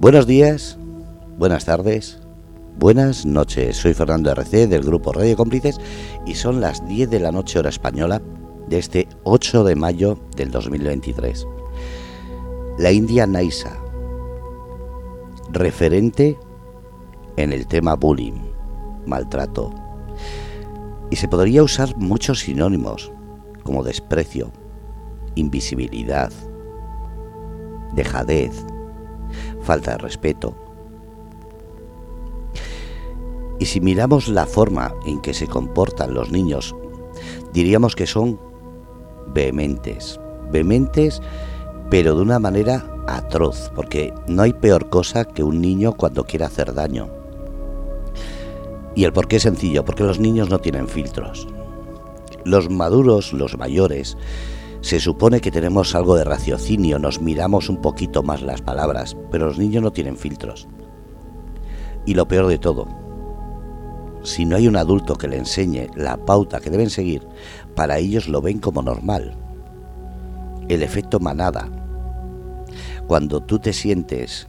Buenos días, buenas tardes, buenas noches. Soy Fernando RC del grupo Radio Cómplices y son las 10 de la noche hora española de este 8 de mayo del 2023. La India Naisa, referente en el tema bullying, maltrato. Y se podría usar muchos sinónimos como desprecio, invisibilidad, dejadez, falta de respeto. Y si miramos la forma en que se comportan los niños, diríamos que son vehementes, vehementes pero de una manera atroz, porque no hay peor cosa que un niño cuando quiere hacer daño. Y el porqué es sencillo, porque los niños no tienen filtros. Los maduros, los mayores, se supone que tenemos algo de raciocinio, nos miramos un poquito más las palabras, pero los niños no tienen filtros. Y lo peor de todo, si no hay un adulto que le enseñe la pauta que deben seguir, para ellos lo ven como normal. El efecto manada. Cuando tú te sientes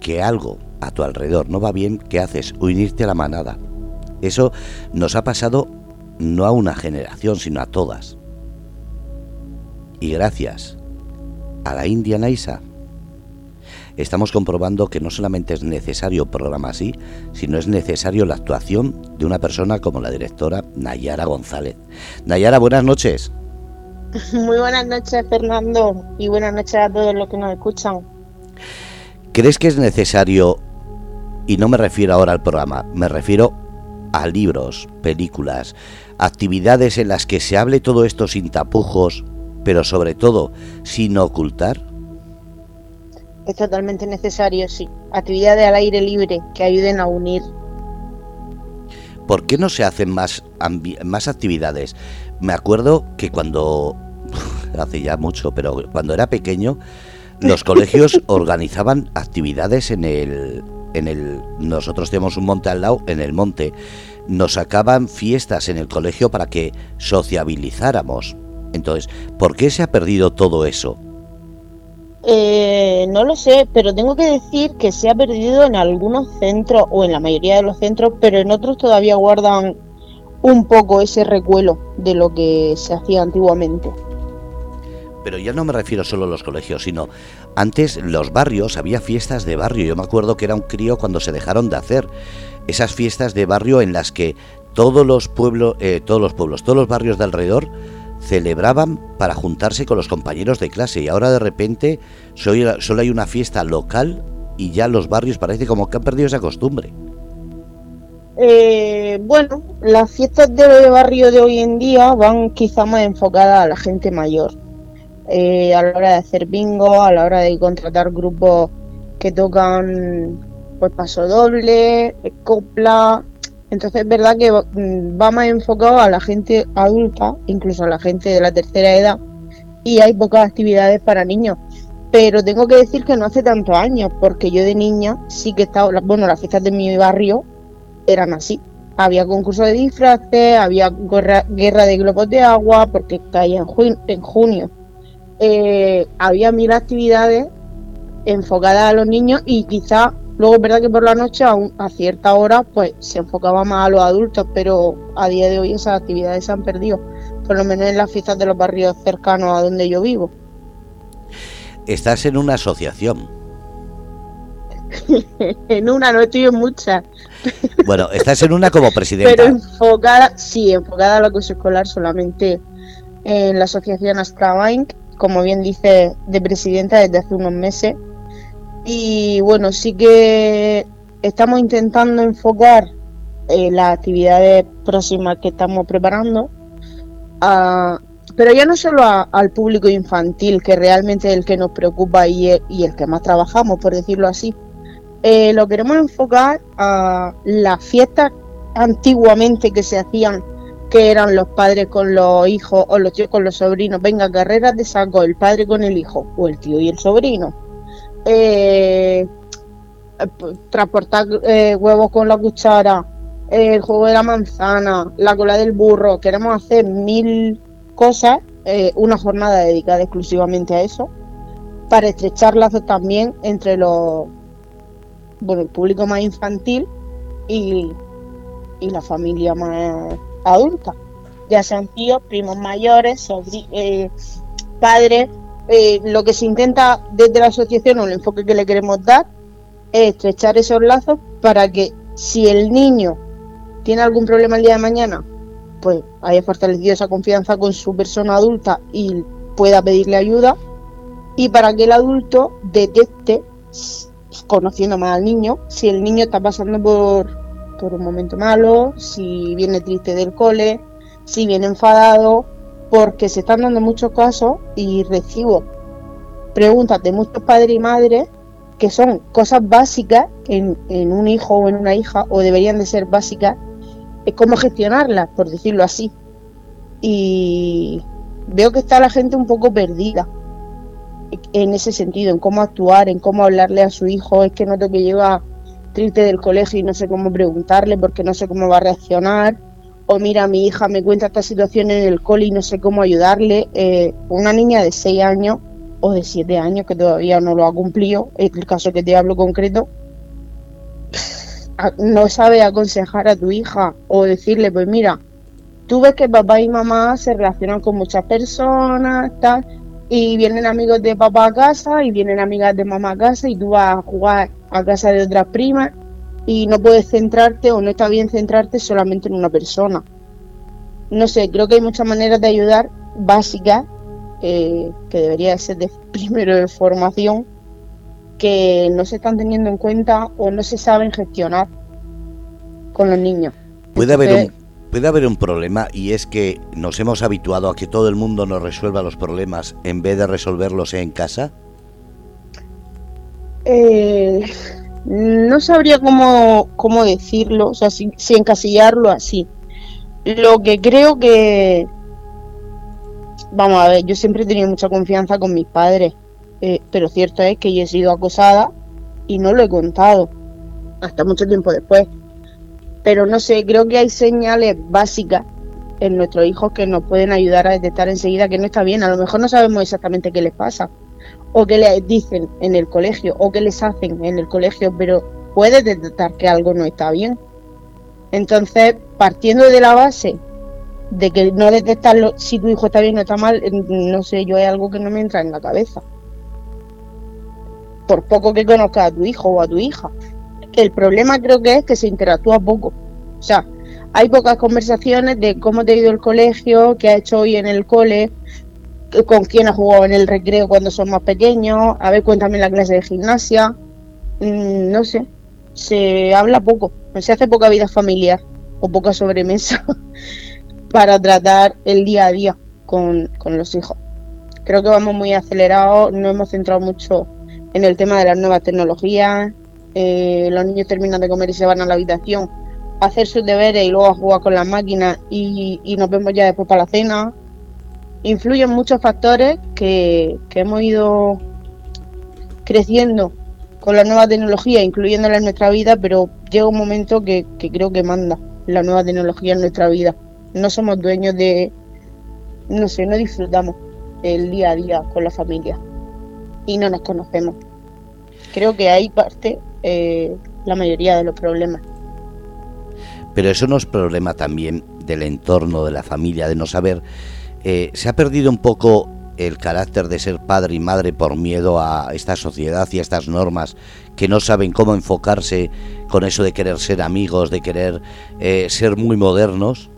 que algo a tu alrededor no va bien, ¿qué haces? Unirte a la manada. Eso nos ha pasado no a una generación, sino a todas. Y gracias a la India Naisa, estamos comprobando que no solamente es necesario un programa así, sino es necesario la actuación de una persona como la directora Nayara González. Nayara, buenas noches. Muy buenas noches, Fernando, y buenas noches a todos los que nos escuchan. ¿Crees que es necesario, y no me refiero ahora al programa, me refiero a libros, películas, actividades en las que se hable todo esto sin tapujos, pero sobre todo sin ocultar? Es totalmente necesario, sí. Actividades al aire libre que ayuden a unir. ¿Por qué no se hacen más, más actividades? Me acuerdo que cuando, hace ya mucho, pero cuando era pequeño, los colegios organizaban actividades en el, en el, nosotros tenemos un monte al lado, en el monte, nos sacaban fiestas en el colegio para que sociabilizáramos. Entonces, ¿por qué se ha perdido todo eso? Eh, no lo sé, pero tengo que decir que se ha perdido en algunos centros o en la mayoría de los centros, pero en otros todavía guardan un poco ese recuelo de lo que se hacía antiguamente. Pero ya no me refiero solo a los colegios, sino antes los barrios, había fiestas de barrio. Yo me acuerdo que era un crío cuando se dejaron de hacer esas fiestas de barrio en las que todos los pueblos, eh, todos los pueblos, todos los barrios de alrededor celebraban para juntarse con los compañeros de clase y ahora de repente solo hay una fiesta local y ya los barrios parece como que han perdido esa costumbre. Eh, bueno, las fiestas de barrio de hoy en día van quizá más enfocadas a la gente mayor. Eh, a la hora de hacer bingo, a la hora de contratar grupos que tocan pues paso doble, copla, entonces es verdad que mm, va más enfocado a la gente adulta, incluso a la gente de la tercera edad, y hay pocas actividades para niños. Pero tengo que decir que no hace tantos años, porque yo de niña sí que estaba, bueno, las fiestas de mi barrio eran así. Había concurso de disfraces, había guerra, de globos de agua, porque caía en, junio. Eh, había mil actividades enfocadas a los niños y quizá Luego es verdad que por la noche a, cierta hora pues se enfocaba más a los adultos, pero a día de hoy esas actividades se han perdido, por lo menos en las fiestas de los barrios cercanos a donde yo vivo. Estás en una asociación. en una, no estoy en muchas. bueno, estás en una como presidenta. Pero enfocada, sí, enfocada a la cosa escolar solamente en la asociación Astra como bien dice, de presidenta desde hace unos meses y bueno, sí que estamos intentando enfocar eh, las actividades próximas que estamos preparando, pero ya no solo al público infantil, que realmente es el que nos preocupa y el, y el que más trabajamos, por decirlo así. Eh, lo queremos enfocar a las fiestas antiguamente que se hacían, que eran los padres con los hijos o los tíos con los sobrinos. Venga, carreras de saco, el padre con el hijo, o el tío y el sobrino eh, transportar eh, huevos con la cuchara, el juego de la manzana, la cola del burro. Queremos hacer mil cosas, eh, una jornada dedicada exclusivamente a eso, para estrechar lazos también entre los, bueno, el público más infantil y, la familia más adulta, ya sean tíos, primos mayores, eh, padres. Eh, lo que se intenta desde la asociación o el enfoque que le queremos dar es estrechar esos lazos para que si el niño tiene algún problema el día de mañana, pues haya fortalecido esa confianza con su persona adulta y pueda pedirle ayuda. Y para que el adulto detecte, conociendo más al niño, si el niño está pasando por, por un momento malo, si viene triste del cole, si viene enfadado, porque se están dando muchos casos y recibo preguntas de muchos padres y madres que son cosas básicas en, en un hijo o en una hija, o deberían de ser básicas, es cómo gestionarlas, por decirlo así. Y veo que está la gente un poco perdida en ese sentido, en cómo actuar, en cómo hablarle a su hijo. Es que noto que lleva triste del colegio y no sé cómo preguntarle porque no sé cómo va a reaccionar. O mira, mi hija me cuenta esta situación en el cole y no sé cómo ayudarle. Eh, una niña de 6 años o de 7 años que todavía no lo ha cumplido, el caso que te hablo concreto, no sabe aconsejar a tu hija o decirle, pues mira, tú ves que papá y mamá se relacionan con muchas personas, tal, y vienen amigos de papá a casa y vienen amigas de mamá a casa y tú vas a jugar a casa de otras primas y no puedes centrarte o no está bien centrarte solamente en una persona. No sé, creo que hay muchas maneras de ayudar básicas eh, que debería ser de primero de formación que no se están teniendo en cuenta o no se saben gestionar con los niños. Puede haber un, puede haber un problema y es que nos hemos habituado a que todo el mundo nos resuelva los problemas en vez de resolverlos en casa. Eh, no sabría cómo, cómo decirlo, o sea, si, encasillarlo así. Lo que creo que, vamos a ver, yo siempre he tenido mucha confianza con mis padres eh, pero cierto es que yo he sido acosada y no lo he contado hasta mucho tiempo después. Pero no sé, creo que hay señales básicas en nuestros hijos que nos pueden ayudar a detectar enseguida que no está bien. A lo mejor no sabemos exactamente qué les pasa, o qué les dicen en el colegio, o qué les hacen en el colegio, pero puedes detectar que algo no está bien. Entonces, partiendo de la base de que no detectarlo si tu hijo está bien o está mal, no sé, yo hay algo que no me entra en la cabeza por poco que conozcas a tu hijo o a tu hija. El problema creo que es que se interactúa poco. O sea, hay pocas conversaciones de cómo te ha ido el colegio, qué ha hecho hoy en el cole, con quién ha jugado en el recreo cuando son más pequeños, a ver, cuéntame la clase de gimnasia. Mm, no sé, se habla poco, se hace poca vida familiar o poca sobremesa para tratar el día a día con, con los hijos. Creo que vamos muy acelerados, no hemos centrado mucho en el tema de las nuevas tecnologías. Eh, los niños terminan de comer y se van a la habitación a hacer sus deberes y luego a jugar con las máquinas y, nos vemos ya después para la cena. Influyen muchos factores que, hemos ido creciendo con la nueva tecnología, incluyéndola en nuestra vida, pero llega un momento que, que creo que manda la nueva tecnología en nuestra vida. No somos dueños de, no sé, no disfrutamos el día a día con la familia y no nos conocemos. Creo que ahí parte eh, la mayoría de los problemas. Pero eso no es problema también del entorno, de la familia, de no saber. Eh, se ha perdido un poco el carácter de ser padre y madre por miedo a esta sociedad y a estas normas que no saben cómo enfocarse con eso de querer ser amigos, de querer eh, ser muy modernos.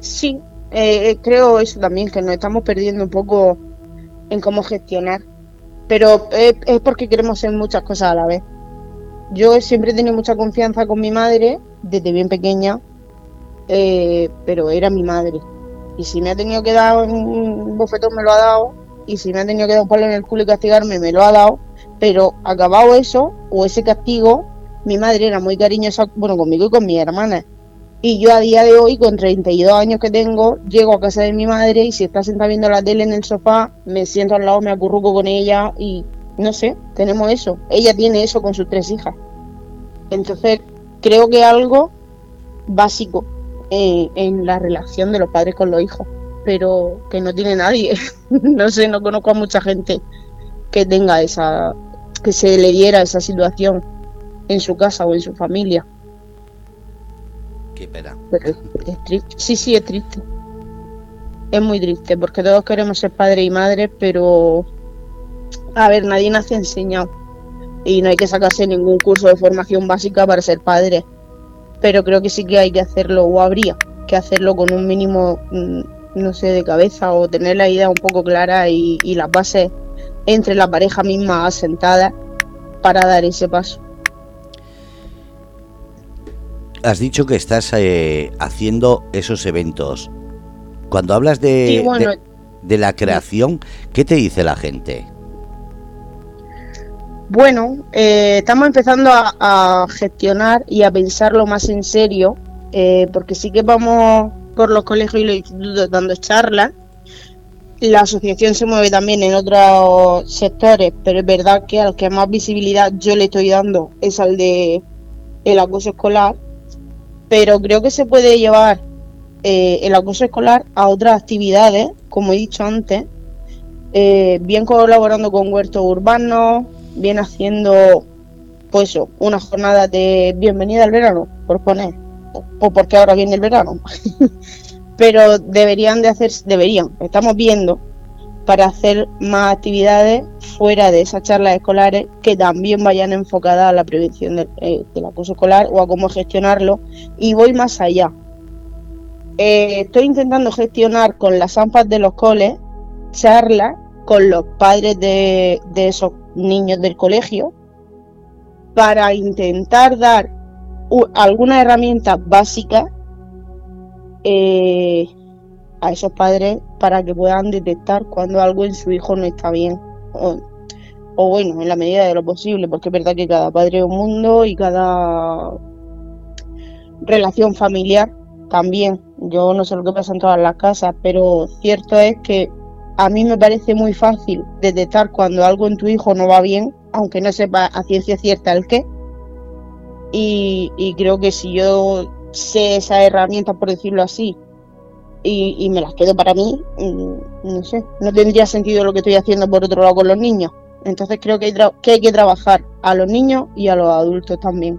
sí, creo eso también, que nos estamos perdiendo un poco en cómo gestionar. Pero es, porque queremos ser muchas cosas a la vez. Yo siempre he tenido mucha confianza con mi madre desde bien pequeña, eh, pero era mi madre. Y si me ha tenido que dar un bofetón, me lo ha dado. Y si me ha tenido que dar un palo en el culo y castigarme, me lo ha dado. Pero acabado eso, o ese castigo, mi madre era muy cariñosa, bueno, conmigo y con mi hermana. Y yo a día de hoy, con 32 años que tengo, llego a casa de mi madre y si está sentada viendo la tele en el sofá, me siento al lado, me acurruco con ella y no sé, tenemos eso. Ella tiene eso con sus tres hijas. Entonces, creo que algo básico eh, en la relación de los padres con los hijos, pero que no tiene nadie. no sé, no conozco a mucha gente que tenga esa, que se le diera esa situación en su casa o en su familia. Qué pena. es triste. Sí, sí, es triste. Es muy triste porque todos queremos ser padre y madre, pero a ver, nadie nace enseñado y no hay que sacarse ningún curso de formación básica para ser padre. Pero creo que sí que hay que hacerlo o habría que hacerlo con un mínimo, mm, no sé, de cabeza o tener la idea un poco clara y, y las bases entre la pareja misma asentada para dar ese paso. Has dicho que estás eh, haciendo esos eventos. Cuando hablas de, de, la creación, ¿qué te dice la gente? Bueno, eh, estamos empezando a, gestionar y a pensarlo más en serio, eh, porque sí que vamos por los colegios y los institutos dando charlas. La asociación se mueve también en otros sectores, pero es verdad que al que más visibilidad yo le estoy dando es al de el acoso escolar, pero creo que se puede llevar eh, el acoso escolar a otras actividades, como he dicho antes, bien colaborando con huertos urbanos, viene haciendo pues una jornada de bienvenida al verano, por poner, o, porque ahora viene el verano. Pero deberían de hacer, deberían, estamos viendo para hacer más actividades fuera de esas charlas escolares que también vayan enfocadas a la prevención del, eh, acoso escolar o a cómo gestionarlo. Y voy más allá. Eh, estoy intentando gestionar con las AMPAs de los coles charlas con los padres de, de esos niños del colegio para intentar dar alguna herramienta básica eh, a esos padres para que puedan detectar cuando algo en su hijo no está bien. O, bueno, en la medida de lo posible, porque es verdad que cada padre es un mundo y cada relación familiar también. Yo no sé lo que pasa en todas las casas, pero cierto es que a mí me parece muy fácil detectar cuando algo en tu hijo no va bien, aunque no sepa a ciencia cierta el qué. Y, creo que si yo sé esa herramienta, por decirlo así, y, me las quedo para mí, mm, no sé, no tendría sentido lo que estoy haciendo por otro lado con los niños. Entonces creo que hay, que, hay que trabajar a los niños y a los adultos también.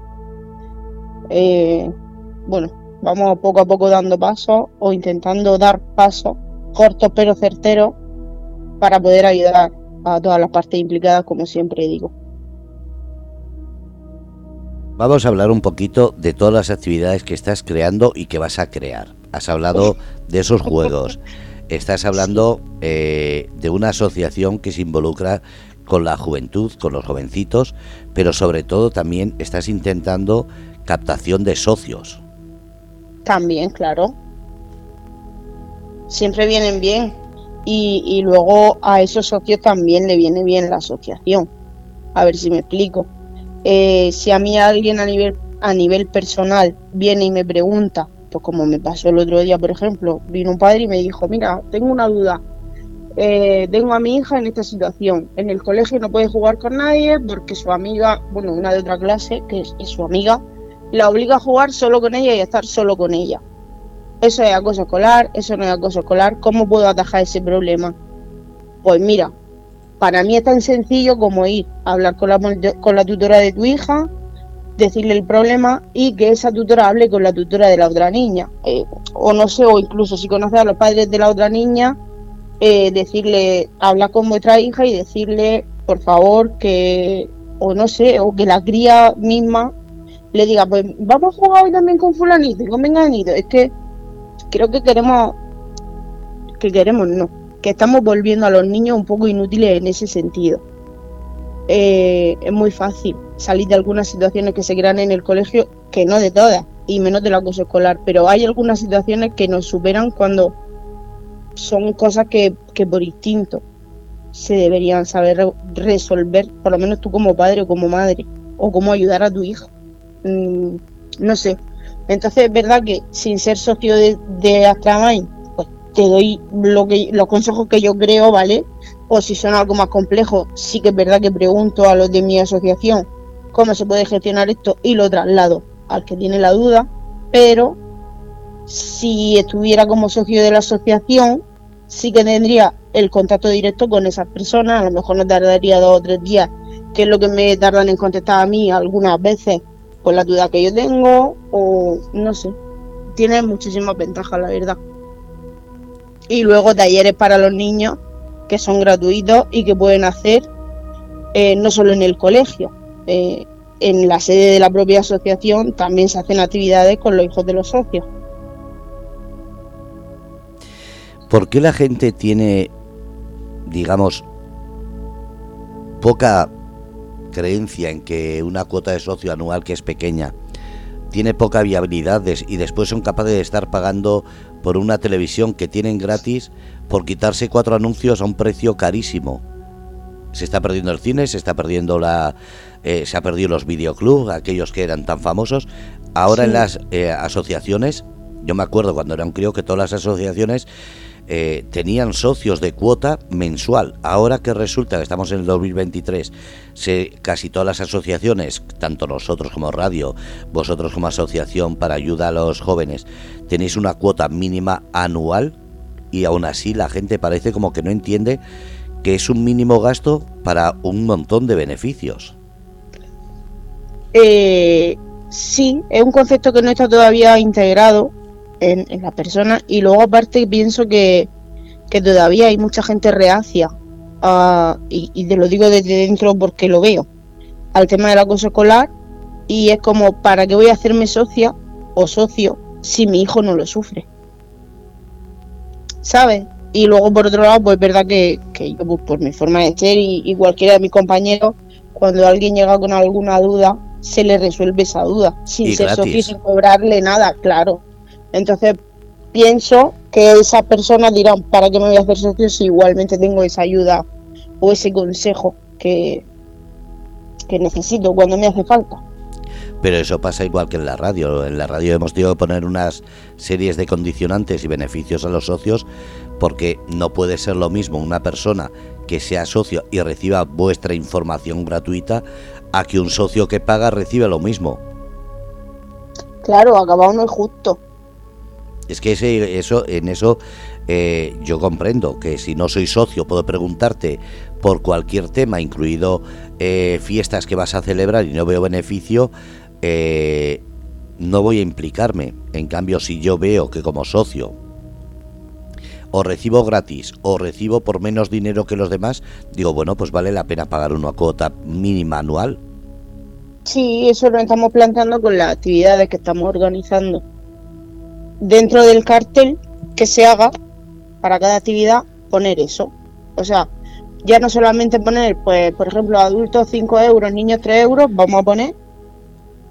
Eh, bueno, vamos poco a poco dando pasos o intentando dar pasos cortos pero certeros para poder ayudar a todas las partes implicadas, como siempre digo. Vamos a hablar un poquito de todas las actividades que estás creando y que vas a crear. Has hablado de esos juegos. Estás hablando eh, de una asociación que se involucra con la juventud, con los jovencitos, pero sobre todo también estás intentando captación de socios. También, claro. Siempre vienen bien y, luego a esos socios también le viene bien la asociación. A ver si me explico. Eh, si a mí alguien a nivel, a nivel personal viene y me pregunta, pues como me pasó el otro día, por ejemplo, vino un padre y me dijo, mira, tengo una duda. Eh, tengo a mi hija en esta situación. En el colegio no puede jugar con nadie porque su amiga, bueno, una de otra clase, que es su amiga, la obliga a jugar solo con ella y a estar solo con ella. Eso es acoso escolar, eso no es acoso escolar. ¿Cómo puedo atajar ese problema? Pues mira, para mí es tan sencillo como ir a hablar con la, con la tutora de tu hija, decirle el problema y que esa tutora hable con la tutora de la otra niña. Eh, o no sé, o incluso si conoces a los padres de la otra niña, eh, decirle, hablar con vuestra hija y decirle, por favor, que, o no sé, o que la cría misma le diga, pues vamos a jugar hoy también con fulanito y con menganito. Es que creo que queremos, que queremos no, que estamos volviendo a los niños un poco inútiles en ese sentido. Eh, es muy fácil salir de algunas situaciones que se crean en el colegio, que no de todas, y menos de la cosa escolar, pero hay algunas situaciones que nos superan cuando son cosas que, que por instinto se deberían saber resolver, por lo menos tú como padre o como madre, o cómo ayudar a tu hijo. Mm, no sé, entonces es verdad que sin ser socio de, de pues te doy lo que, los consejos que yo creo, ¿vale? O si son algo más complejo, sí que es verdad que pregunto a los de mi asociación cómo se puede gestionar esto y lo traslado al que tiene la duda, pero si estuviera como socio de la asociación, sí que tendría el contacto directo con esas personas, a lo mejor no tardaría dos o tres días que es lo que me tardan en contestar a mí algunas veces, por la duda que yo tengo, o no sé. Tiene muchísimas ventajas, la verdad. Y luego talleres para los niños que son gratuitos y que pueden hacer eh, no solo en el colegio. Eh, en la sede de la propia asociación también se hacen actividades con los hijos de los socios. ¿Por qué la gente tiene, digamos, poca creencia en que una cuota de socio anual que es pequeña tiene poca viabilidad y después son capaces de estar pagando por una televisión que tienen gratis por quitarse cuatro anuncios a un precio carísimo? Se está perdiendo el cine, se está perdiendo la, eh, se ha perdido los videoclubs, aquellos que eran tan famosos. Ahora en las eh, asociaciones, yo me acuerdo cuando era un crío que todas las asociaciones eh, tenían socios de cuota mensual. Ahora que resulta que estamos en el 2023, se, casi todas las asociaciones, tanto nosotros como radio, vosotros como asociación para ayuda a los jóvenes, tenéis una cuota mínima anual y aún así la gente parece como que no entiende que es un mínimo gasto para un montón de beneficios. Eh, sí, es un concepto que no está todavía integrado en, la persona. Y luego aparte pienso que, todavía hay mucha gente reacia y, y, te lo digo desde dentro porque lo veo al tema del acoso escolar. Y es como para qué voy a hacerme socia o socio si mi hijo no lo sufre ¿sabes? y luego por otro lado pues es verdad que, yo pues, por mi forma de ser y, cualquiera de mis compañeros cuando alguien llega con alguna duda se le resuelve esa duda sin ser socio sin cobrarle nada claro entonces, pienso que esas personas dirán, ¿para qué me voy a hacer socio si igualmente tengo esa ayuda o ese consejo que, que necesito cuando me hace falta? Pero eso pasa igual que en la radio. En la radio hemos tenido que poner unas series de condicionantes y beneficios a los socios porque no puede ser lo mismo una persona que sea socio y reciba vuestra información gratuita a que un socio que paga reciba lo mismo. Claro, acabado no es justo. Es que ese, eso, en eso eh, yo comprendo que si no soy socio puedo preguntarte por cualquier tema, incluido eh, fiestas que vas a celebrar y no veo beneficio, eh, no voy a implicarme. En cambio, si yo veo que como socio o recibo gratis o recibo por menos dinero que los demás, digo, bueno, pues vale la pena pagar una cuota mínima anual. Sí, eso lo estamos planteando con las actividades que estamos organizando dentro del cartel que se haga para cada actividad poner eso. O sea, ya no solamente poner, pues, por ejemplo, adultos 5 euros, niños 3 euros, vamos a poner,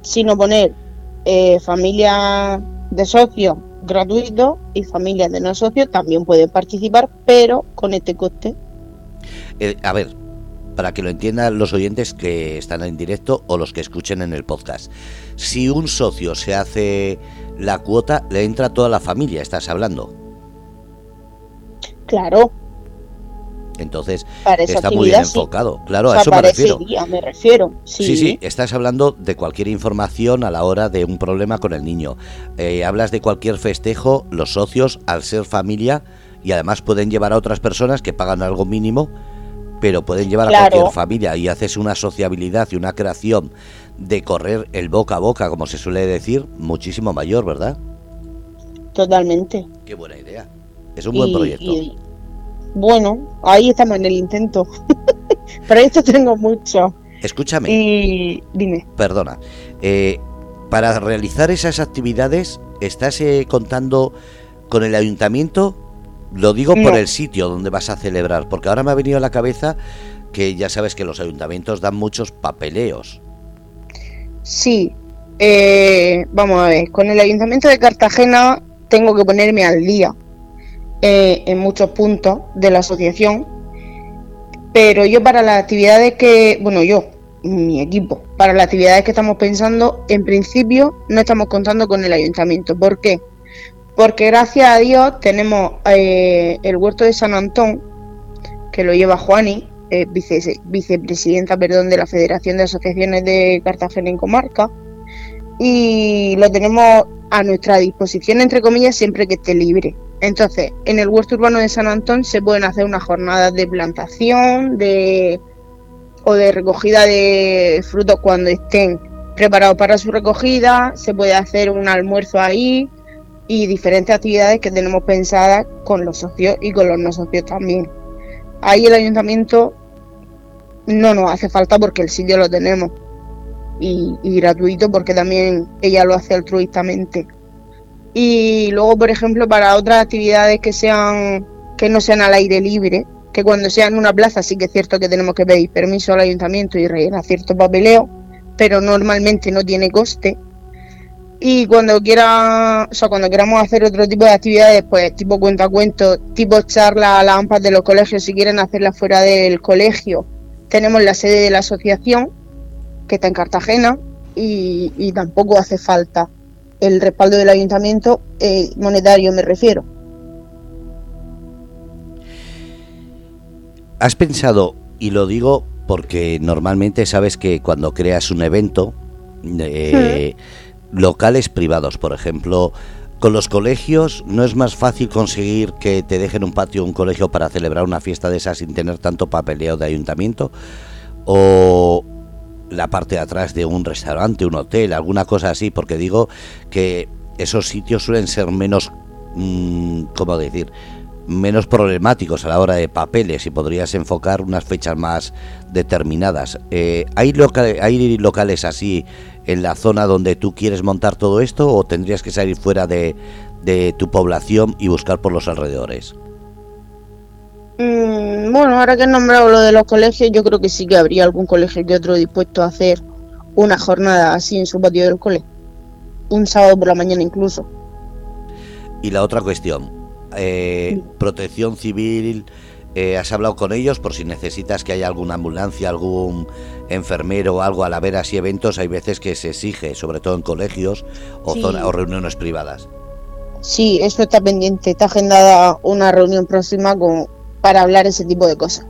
sino poner eh, familias de socios gratuitos y familias de no socios también pueden participar, pero con este coste. Eh, a ver, para que lo entiendan los oyentes que están en directo o los que escuchen en el podcast. Si un socio se hace la cuota, le entra a toda la familia, estás hablando. Claro. Entonces, está muy bien enfocado. Claro, a eso me refiero. me refiero. Sí. sí. estás hablando de cualquier información a la hora de un problema con el niño. Eh, hablas de cualquier festejo, los socios, al ser familia, y además pueden llevar a otras personas que pagan algo mínimo, pero pueden llevar a cualquier familia y haces una sociabilidad y una creación de correr el boca a boca, como se suele decir, muchísimo mayor, ¿verdad? Totalmente. Qué buena idea. Es un buen proyecto. bueno, ahí estamos en el intento. Pero esto tengo mucho. Escúchame. Y dime. Perdona. Eh, para realizar esas actividades, ¿estás eh, contando con el ayuntamiento? Lo digo por el sitio donde vas a celebrar, porque ahora me ha venido a la cabeza que ya sabes que los ayuntamientos dan muchos papeleos. Sí, eh, vamos a ver, con el Ayuntamiento de Cartagena tengo que ponerme al día eh, en muchos puntos de la asociación, pero yo para las actividades que, bueno, yo, mi equipo, para las actividades que estamos pensando, en principio no estamos contando con el Ayuntamiento. ¿Por qué? Porque gracias a Dios tenemos eh, el huerto de San Antón, que lo lleva Juani, eh, vicepresidenta perdón, de la Federación de Asociaciones de Cartagena en Comarca y lo tenemos a nuestra disposición, entre comillas, siempre que esté libre. Entonces, en el huerto urbano de San Antón se pueden hacer unas jornadas de plantación, de o de recogida de frutos cuando estén preparados para su recogida, se puede hacer un almuerzo ahí y diferentes actividades que tenemos pensadas con los socios y con los no socios también. Ahí el ayuntamiento no nos hace falta porque el sitio lo tenemos y, gratuito porque también ella lo hace altruistamente. Y luego, por ejemplo, para otras actividades que sean que no sean al aire libre, que cuando sea en una plaza sí que es cierto que tenemos que pedir permiso al ayuntamiento y rellenar cierto papeleo, pero normalmente no tiene coste. Y cuando quiera, o sea, cuando queramos hacer otro tipo de actividades, pues tipo cuento, tipo charla a las AMPAs de los colegios, si quieren hacerla fuera del colegio, tenemos la sede de la asociación, que está en Cartagena, y, tampoco hace falta el respaldo del ayuntamiento, eh, monetario me refiero. ¿Has pensado, y lo digo porque normalmente sabes que cuando creas un evento, eh, locales privados, por ejemplo, con los colegios no es más fácil conseguir que te dejen un patio un colegio para celebrar una fiesta de esas sin tener tanto papeleo de ayuntamiento o la parte de atrás de un restaurante, un hotel, alguna cosa así, porque digo que esos sitios suelen ser menos, mm, ¿cómo decir? Menos problemáticos a la hora de papeles y podrías enfocar unas fechas más determinadas. Eh, ¿hay, ¿Hay locales así en la zona donde tú quieres montar todo esto o tendrías que salir fuera de, tu población y buscar por los alrededores? Mm, bueno, ahora que he nombrado lo de los colegios, yo creo que sí que habría algún colegio que otro dispuesto a hacer una jornada así en su patio del cole. Un sábado por la mañana incluso. Y la otra cuestión, eh, protección civil, eh, ¿has hablado con ellos por si necesitas que haya alguna ambulancia, algún enfermero o algo? Al haber así eventos hay veces que se exige, sobre todo en colegios o, o reuniones privadas. Sí, eso está pendiente. Está agendada una reunión próxima con, para hablar ese tipo de cosas.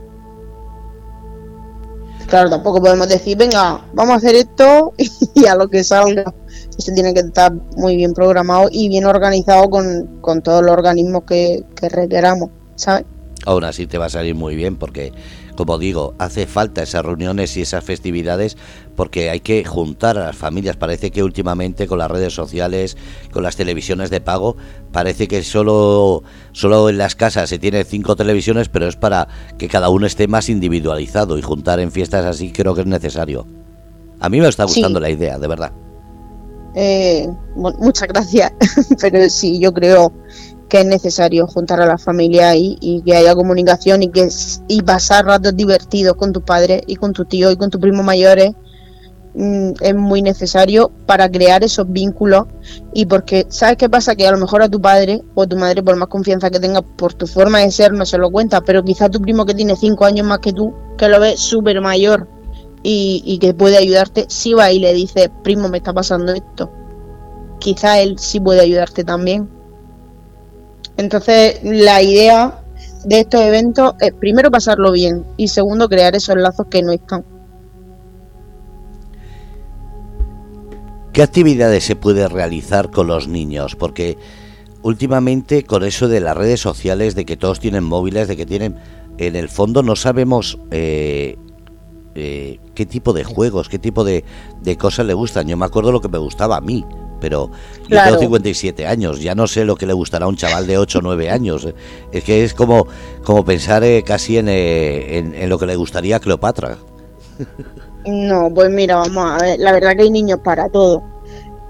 Claro, tampoco podemos decir, venga, vamos a hacer esto y a lo que salga. Eso tiene que estar muy bien programado y bien organizado con, todos los organismos que, que requeramos, ¿sabes? Aún así te va a salir muy bien porque, como digo, hace falta esas reuniones y esas festividades porque hay que juntar a las familias. Parece que últimamente con las redes sociales, con las televisiones de pago, parece que solo, solo en las casas se tienen cinco televisiones, pero es para que cada uno esté más individualizado y juntar en fiestas así creo que es necesario. A mí me está gustando la idea, de verdad. Eh, muchas gracias, pero sí, yo creo que es necesario juntar a la familia y, y que haya comunicación y que y pasar ratos divertidos con tus padres y con tu tío y con tus primos mayores mm, es muy necesario para crear esos vínculos y porque sabes qué pasa que a lo mejor a tu padre o tu madre por más confianza que tenga por tu forma de ser no se lo cuenta pero quizá tu primo que tiene cinco años más que tú que lo ve súper mayor y, que puede ayudarte si va y le dice primo me está pasando esto quizá él sí puede ayudarte también entonces, la idea de estos eventos es primero pasarlo bien y segundo crear esos lazos que no están. ¿Qué actividades se puede realizar con los niños? Porque últimamente con eso de las redes sociales, de que todos tienen móviles, de que tienen, en el fondo no sabemos eh, eh, qué tipo de juegos, qué tipo de, de cosas le gustan. Yo me acuerdo lo que me gustaba a mí pero yo tengo 57 años, ya no sé lo que le gustará a un chaval de 8 o 9 años. Es que es como, como pensar eh, casi eh, en, en, lo que le gustaría a Cleopatra. No, pues mira, vamos a ver, la verdad que hay niños para todo.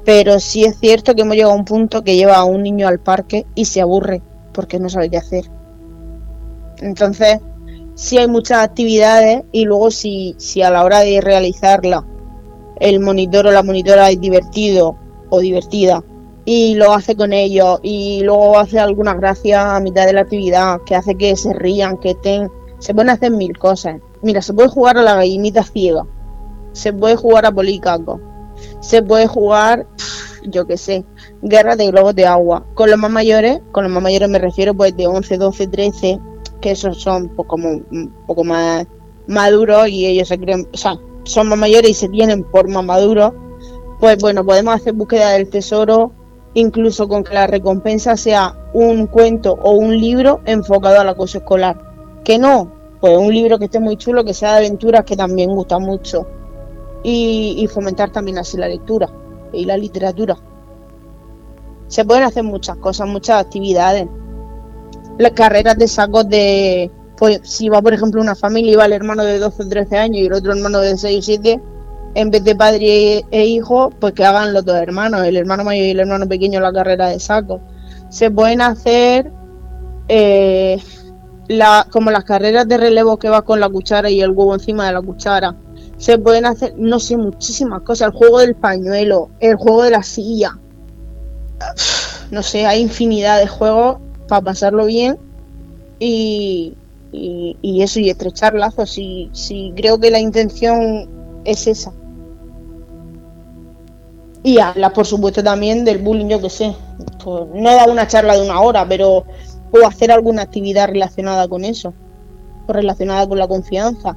Pero sí es cierto que hemos llegado a un punto que lleva a un niño al parque y se aburre porque no sabe qué hacer. Entonces, sí hay muchas actividades y luego si, si a la hora de realizarla el monitor o la monitora es divertido o divertida y lo hace con ellos y luego hace algunas gracias a mitad de la actividad que hace que se rían, que estén, se pueden hacer mil cosas. Mira, se puede jugar a la gallinita ciega, se puede jugar a policaco, se puede jugar, yo qué sé, guerra de globos de agua. Con los más mayores, con los más mayores me refiero pues de 11, 12, 13, que esos son como un poco más maduros y ellos se creen, o sea, son más mayores y se tienen por más maduros pues bueno, podemos hacer búsqueda del tesoro, incluso con que la recompensa sea un cuento o un libro enfocado al acoso escolar. Que no, pues un libro que esté muy chulo, que sea de aventuras, que también gusta mucho. Y, fomentar también así la lectura y la literatura. Se pueden hacer muchas cosas, muchas actividades. Las carreras de sacos de, pues si va por ejemplo una familia y va el hermano de 12 o 13 años y el otro hermano de 6 o 7, en vez de padre e hijo, pues que hagan los dos hermanos, el hermano mayor y el hermano pequeño la carrera de sacos. Se pueden hacer eh, la, como las carreras de relevo que va con la cuchara y el huevo encima de la cuchara. Se pueden hacer, no sé, muchísimas cosas. El juego del pañuelo, el juego de la silla. No sé, hay infinidad de juegos para pasarlo bien y, y, eso, y estrechar lazos. Si creo que la intención es esa. Y habla, por supuesto, también del bullying, yo que sé. Pues no da una charla de una hora, pero o hacer alguna actividad relacionada con eso, o relacionada con la confianza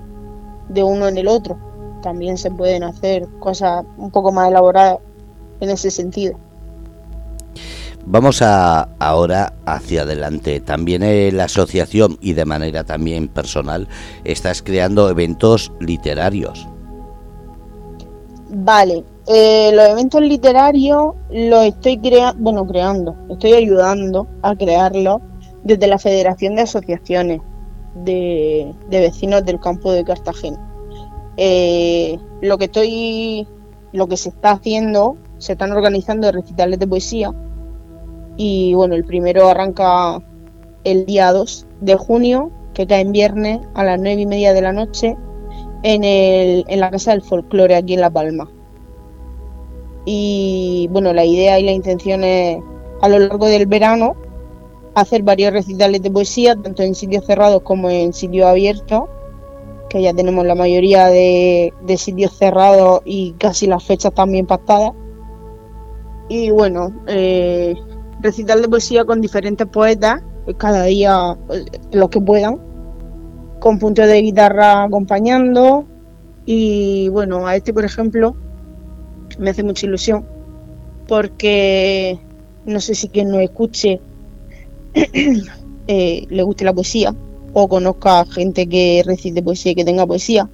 de uno en el otro. También se pueden hacer cosas un poco más elaboradas en ese sentido. Vamos a, ahora hacia adelante. También en la asociación y de manera también personal estás creando eventos literarios. Vale, eh, los eventos literarios los estoy creando, bueno, creando, estoy ayudando a crearlos desde la Federación de Asociaciones de, Vecinos del Campo de Cartagena. Eh, lo que estoy, lo que se está haciendo, se están organizando recitales de poesía y bueno, el primero arranca el día 2 de junio, que cae en viernes a las 9 y media de la noche en, el, en la Casa del Folclore aquí en La Palma. Y bueno, la idea y la intención es a lo largo del verano hacer varios recitales de poesía, tanto en sitios cerrados como en sitios abiertos, que ya tenemos la mayoría de, sitios cerrados y casi las fechas también pactadas. Y bueno, eh, recital de poesía con diferentes poetas, pues cada día pues, los que puedan, con puntos de guitarra acompañando. Y bueno, a este, por ejemplo, me hace mucha ilusión porque no sé si quien nos escuche eh, le guste la poesía o conozca gente que recite poesía y que tenga poesía.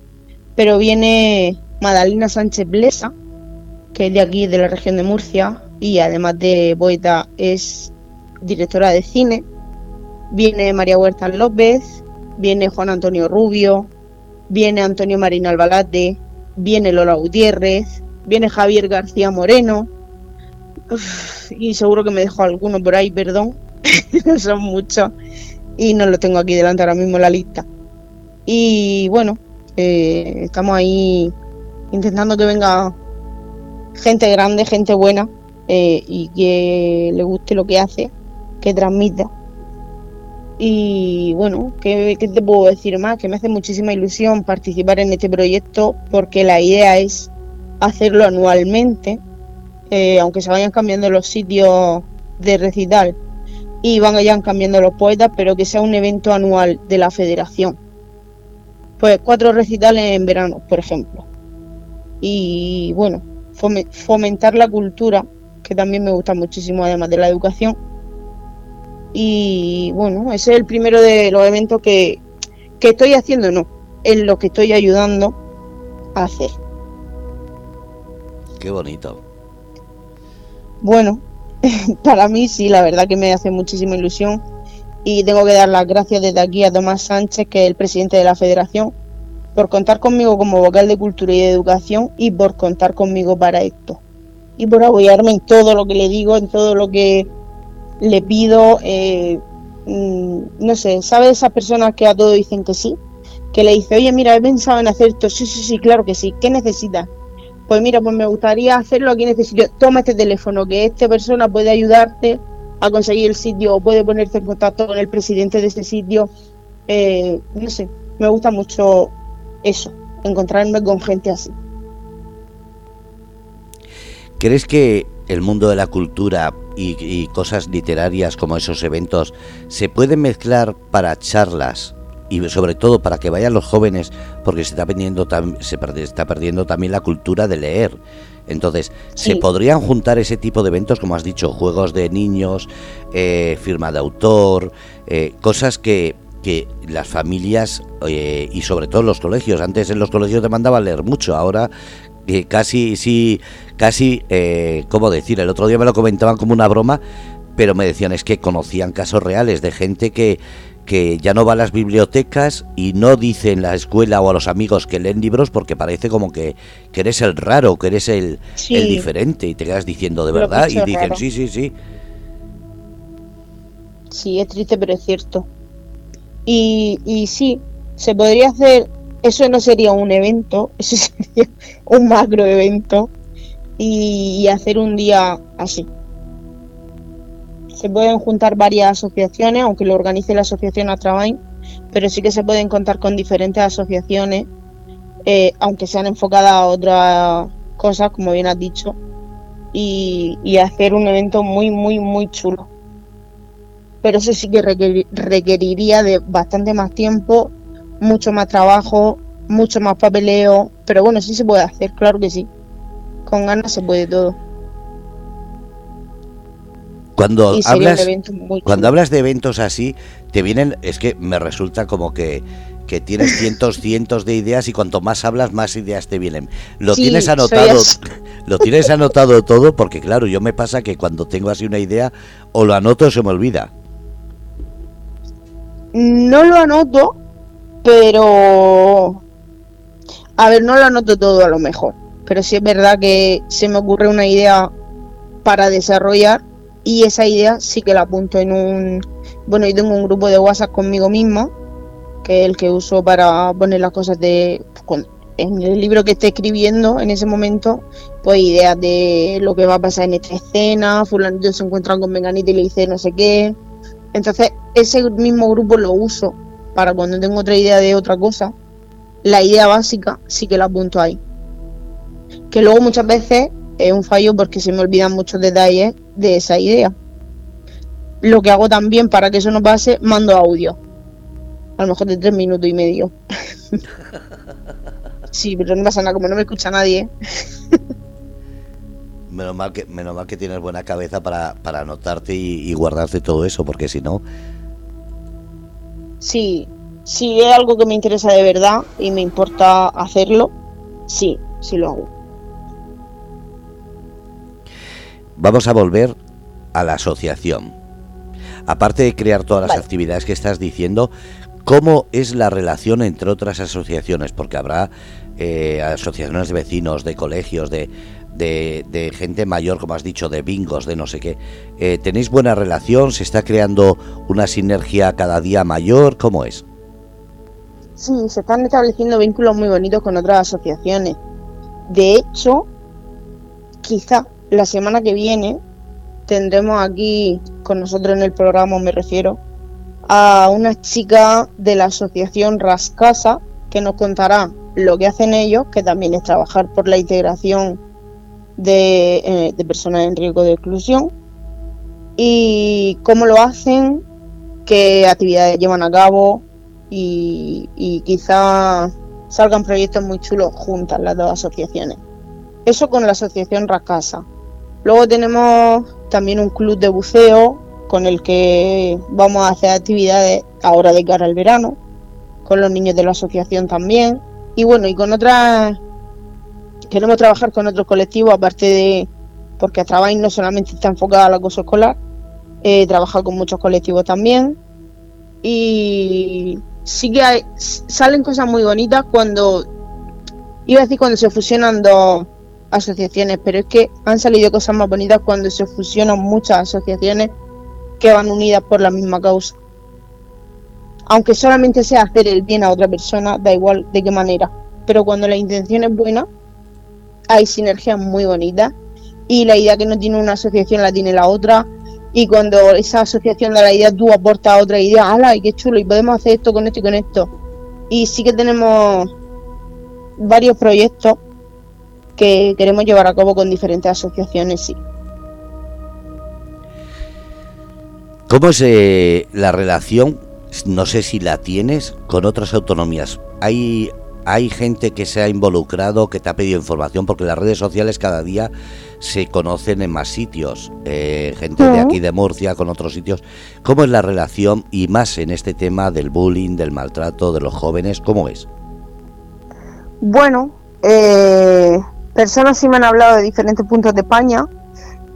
Pero viene Madalena Sánchez Blesa, que es de aquí, de la región de Murcia, y además de poeta es directora de cine. Viene María Huerta López, viene Juan Antonio Rubio, viene Antonio Marino Albalate, viene Lola Gutiérrez, viene Javier García Moreno, y seguro que me dejo alguno por ahí, perdón, son muchos y no lo tengo aquí delante ahora mismo la lista. Y bueno, eh, estamos ahí intentando que venga gente grande, gente buena eh, y que le guste lo que hace, que transmita. Y bueno, ¿qué, ¿qué, te puedo decir más? Que me hace muchísima ilusión participar en este proyecto porque la idea es hacerlo anualmente, eh, aunque se vayan cambiando los sitios de recital y van allá cambiando los poetas, pero que sea un evento anual de la federación. Pues cuatro recitales en verano, por ejemplo. Y bueno, fomentar la cultura, que también me gusta muchísimo, además de la educación. Y bueno, ese es el primero de los eventos que, que estoy haciendo, no, es lo que estoy ayudando a hacer. Qué bonito. Bueno, para mí sí, la verdad que me hace muchísima ilusión y tengo que dar las gracias desde aquí a Tomás Sánchez, que es el presidente de la federación, por contar conmigo como vocal de cultura y de educación y por contar conmigo para esto. Y por apoyarme en todo lo que le digo, en todo lo que le pido. Eh, mm, no sé, ¿sabe esas personas que a todo dicen que sí? Que le dice, oye, mira, he pensado en hacer esto. Sí, sí, sí, claro que sí. ¿Qué necesitas? pues mira, pues me gustaría hacerlo aquí en este. Toma este teléfono, que esta persona puede ayudarte a conseguir el sitio o puede ponerte en contacto con el presidente de ese sitio. Eh, no sé, me gusta mucho eso, encontrarme con gente así. ¿Crees que el mundo de la cultura y, y, cosas literarias como esos eventos se pueden mezclar para charlas y sobre todo para que vayan los jóvenes, porque se está perdiendo, se está perdiendo también la cultura de leer. Entonces, ¿se podrían juntar ese tipo de eventos, como has dicho, juegos de niños, eh, firma de autor, eh, cosas que que las familias eh, y sobre todo los colegios, antes en los colegios te mandaban leer mucho, ahora eh, casi, sí, casi, eh, ¿cómo decir? El otro día me lo comentaban como una broma, pero me decían es que conocían casos reales de gente que, que ya no va a las bibliotecas y no dice en la escuela o a los amigos que leen libros porque parece como que, que eres el raro, que eres el, el diferente y te quedas diciendo de verdad y dicen sí, sí, sí. Sí, es triste, pero es cierto. Y, y sí, se podría hacer, eso no sería un evento, eso sería un macro evento y, hacer un día así. Se pueden juntar varias asociaciones, aunque lo organice la asociación Atrabain, pero sí que se pueden contar con diferentes asociaciones, eh, aunque sean enfocadas a otras cosas, como bien has dicho, y, y hacer un evento muy, muy, muy chulo pero eso sí que requeriría de bastante más tiempo, mucho más trabajo, mucho más papeleo, pero bueno, sí se puede hacer, claro que sí. Con ganas se puede todo. Cuando hablas, cuando hablas de eventos así, te vienen, es que me resulta como que, que tienes cientos, cientos de ideas y cuanto más hablas, más ideas te vienen. Lo tienes anotado, lo tienes anotado todo, porque claro, yo me pasa que cuando tengo así una idea, o lo anoto o se me olvida. No lo anoto, pero... A ver, no lo anoto todo a lo mejor, pero sí es verdad que se me ocurre una idea para desarrollar y esa idea sí que la apunto en un... Bueno, yo tengo un grupo de WhatsApp conmigo misma, que es el que uso para poner las cosas de... en el libro que esté escribiendo en ese momento, pues ideas de lo que va a pasar en esta escena, fulanito se encuentra con Menganito y le dice no sé qué, entonces, ese mismo grupo lo uso para cuando tengo otra idea de otra cosa. La idea básica sí que la apunto ahí. Que luego muchas veces es un fallo porque se me olvidan muchos detalles de esa idea. Lo que hago también para que eso no pase, mando audio. A lo mejor de tres minutos y medio. sí, pero no pasa nada, como no me escucha nadie. Menos mal que, menos mal que tienes buena cabeza para, para anotarte y, guardarte todo eso, porque si no. Sí, si es algo que me interesa de verdad y me importa hacerlo, sí, sí lo hago. Vamos a volver a la asociación. Aparte de crear todas las actividades que estás diciendo, ¿cómo es la relación entre otras asociaciones? Porque habrá eh, asociaciones de vecinos, de colegios, de, de, gente mayor, como has dicho, de bingos, de no sé qué. Eh, ¿Tenéis buena relación? ¿Se está creando una sinergia cada día mayor? ¿Cómo es? Sí, se están estableciendo vínculos muy bonitos con otras asociaciones. De hecho, quizá la semana que viene tendremos aquí con nosotros en el programa, me refiero, a una chica de la asociación Rascasa que nos contará lo que hacen ellos, que también es trabajar por la integración eh, de, personas en riesgo de exclusión y cómo lo hacen, qué actividades llevan a cabo y, y quizá salgan proyectos muy chulos juntas las dos asociaciones. Eso con la asociación Rascasa. Luego tenemos también un club de buceo con el que vamos a hacer actividades ahora de cara al verano, con los niños de la asociación también. Y bueno, y con otras queremos trabajar con otros colectivos, aparte de, porque Atrabain no solamente está enfocada al acoso escolar, eh, trabajar con muchos colectivos también. Y sí que hay, salen cosas muy bonitas cuando, iba a decir cuando se fusionan dos asociaciones, pero es que han salido cosas más bonitas cuando se fusionan muchas asociaciones que van unidas por la misma causa. Aunque solamente sea hacer el bien a otra persona, da igual de qué manera. Pero cuando la intención es buena, hay sinergias muy bonitas y la idea que no tiene una asociación la tiene la otra y cuando esa asociación da la idea tú aportas otra idea, ¡hala! qué chulo! Y podemos hacer esto con esto y con esto. Y sí que tenemos varios proyectos que queremos llevar a cabo con diferentes asociaciones, sí. ¿Cómo es eh, la relación, no sé si la tienes, con otras autonomías? ¿Hay hay gente que se ha involucrado, que te ha pedido información, porque las redes sociales cada día se conocen en más sitios, eh, gente de aquí de Murcia con otros sitios. ¿Cómo es la relación y más en este tema del bullying, del maltrato de los jóvenes? ¿Cómo es? Bueno, eh, personas sí me han hablado de diferentes puntos de España,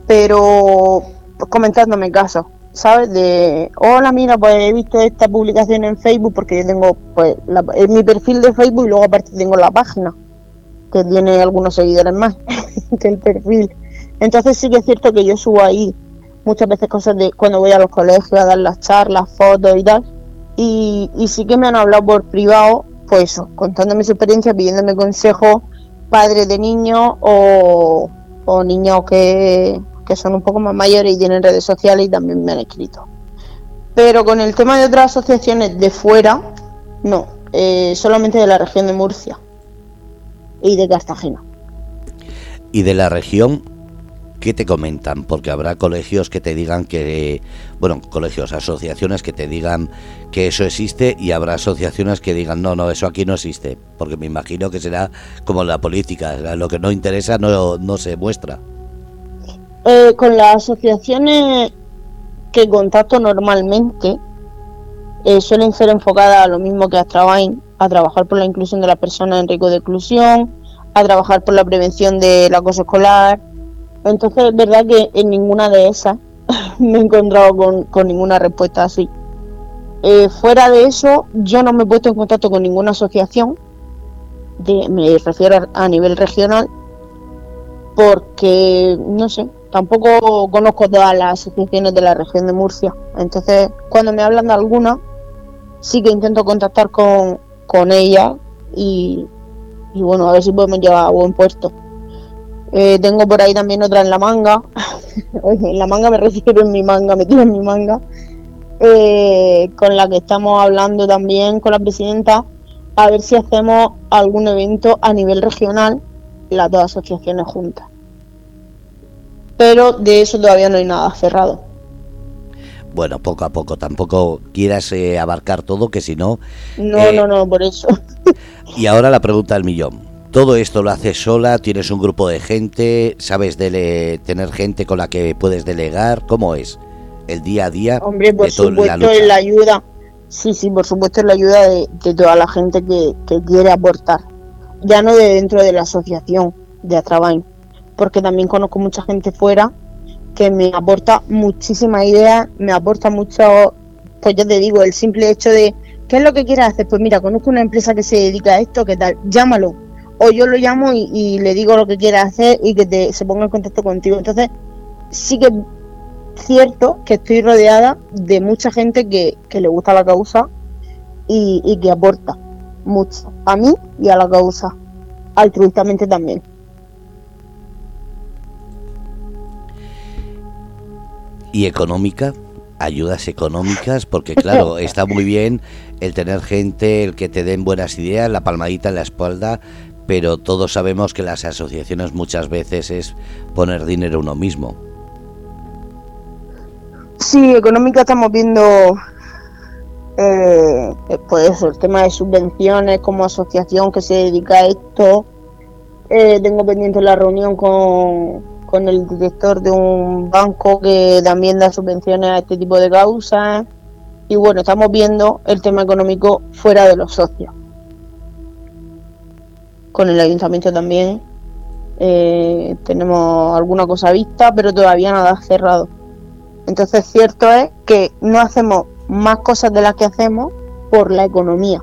pero comentándome casos. ¿Sabes? De, hola, mira, pues he visto esta publicación en Facebook porque yo tengo, pues, mi perfil de Facebook y luego aparte tengo la página, que tiene algunos seguidores más que el perfil. Entonces sí que es cierto que yo subo ahí muchas veces cosas de cuando voy a los colegios a dar las charlas, fotos y tal. Y, y sí que me han hablado por privado, pues eso, contándome su experiencia, pidiéndome consejos, padres de niños o, o niños que, que son un poco más mayores y tienen redes sociales y también me han escrito. Pero con el tema de otras asociaciones de fuera, no, eh, solamente de la región de Murcia y de Cartagena. ¿Y de la región qué te comentan? Porque habrá colegios que te digan que, bueno, colegios, asociaciones que te digan que eso existe y habrá asociaciones que digan, no, no, eso aquí no existe. Porque me imagino que será como la política, lo que no interesa no, no se muestra. Eh, con las asociaciones que contacto normalmente eh, suelen ser enfocadas a lo mismo que Astrabain, a trabajar por la inclusión de las personas en riesgo de exclusión, a trabajar por la prevención del acoso escolar. Entonces es verdad que en ninguna de esas me he encontrado con, ninguna respuesta así. Eh, fuera de eso, yo no me he puesto en contacto con ninguna asociación, de, me refiero a nivel regional, porque, no sé, tampoco conozco todas las asociaciones de la región de Murcia. Entonces, cuando me hablan de alguna, sí que intento contactar con, con ella y, bueno, a ver si podemos llegar a buen puesto. Eh, tengo por ahí también otra en la manga. En la manga me refiero en mi manga, metida en mi manga. Eh, con la que estamos hablando también con la presidenta, a ver si hacemos algún evento a nivel regional, las dos asociaciones juntas pero de eso todavía no hay nada cerrado. Bueno, poco a poco, tampoco quieras eh, abarcar todo, que si no... No, eh, no, no, por eso. y ahora la pregunta del millón. ¿Todo esto lo haces sola? ¿Tienes un grupo de gente? ¿Sabes de tener gente con la que puedes delegar? ¿Cómo es el día a día? Hombre, por supuesto, la, la ayuda. Sí, sí, por supuesto, es la ayuda de, toda la gente que, que, quiere aportar. Ya no de dentro de la asociación de Atrabain, porque también conozco mucha gente fuera que me aporta muchísimas ideas, me aporta mucho, pues ya te digo, el simple hecho de, ¿qué es lo que quieres hacer? Pues mira, conozco una empresa que se dedica a esto, ¿qué tal? Llámalo. O yo lo llamo y, le digo lo que quiere hacer y que te, se ponga en contacto contigo. Entonces, sí que es cierto que estoy rodeada de mucha gente que, le gusta la causa y, y que aporta mucho a mí y a la causa, altruistamente también. Y económica, ayudas económicas, porque claro, está muy bien el tener gente, el que te den buenas ideas, la palmadita en la espalda, pero todos sabemos que las asociaciones muchas veces es poner dinero uno mismo. Sí, económica estamos viendo eh, pues el tema de subvenciones como asociación que se dedica a esto. Eh, tengo pendiente la reunión con, con el director de un banco que también da subvenciones a este tipo de causas. Y bueno, estamos viendo el tema económico fuera de los socios. Con el ayuntamiento también eh, tenemos alguna cosa vista, pero todavía nada cerrado. Entonces cierto es que no hacemos más cosas de las que hacemos por la economía.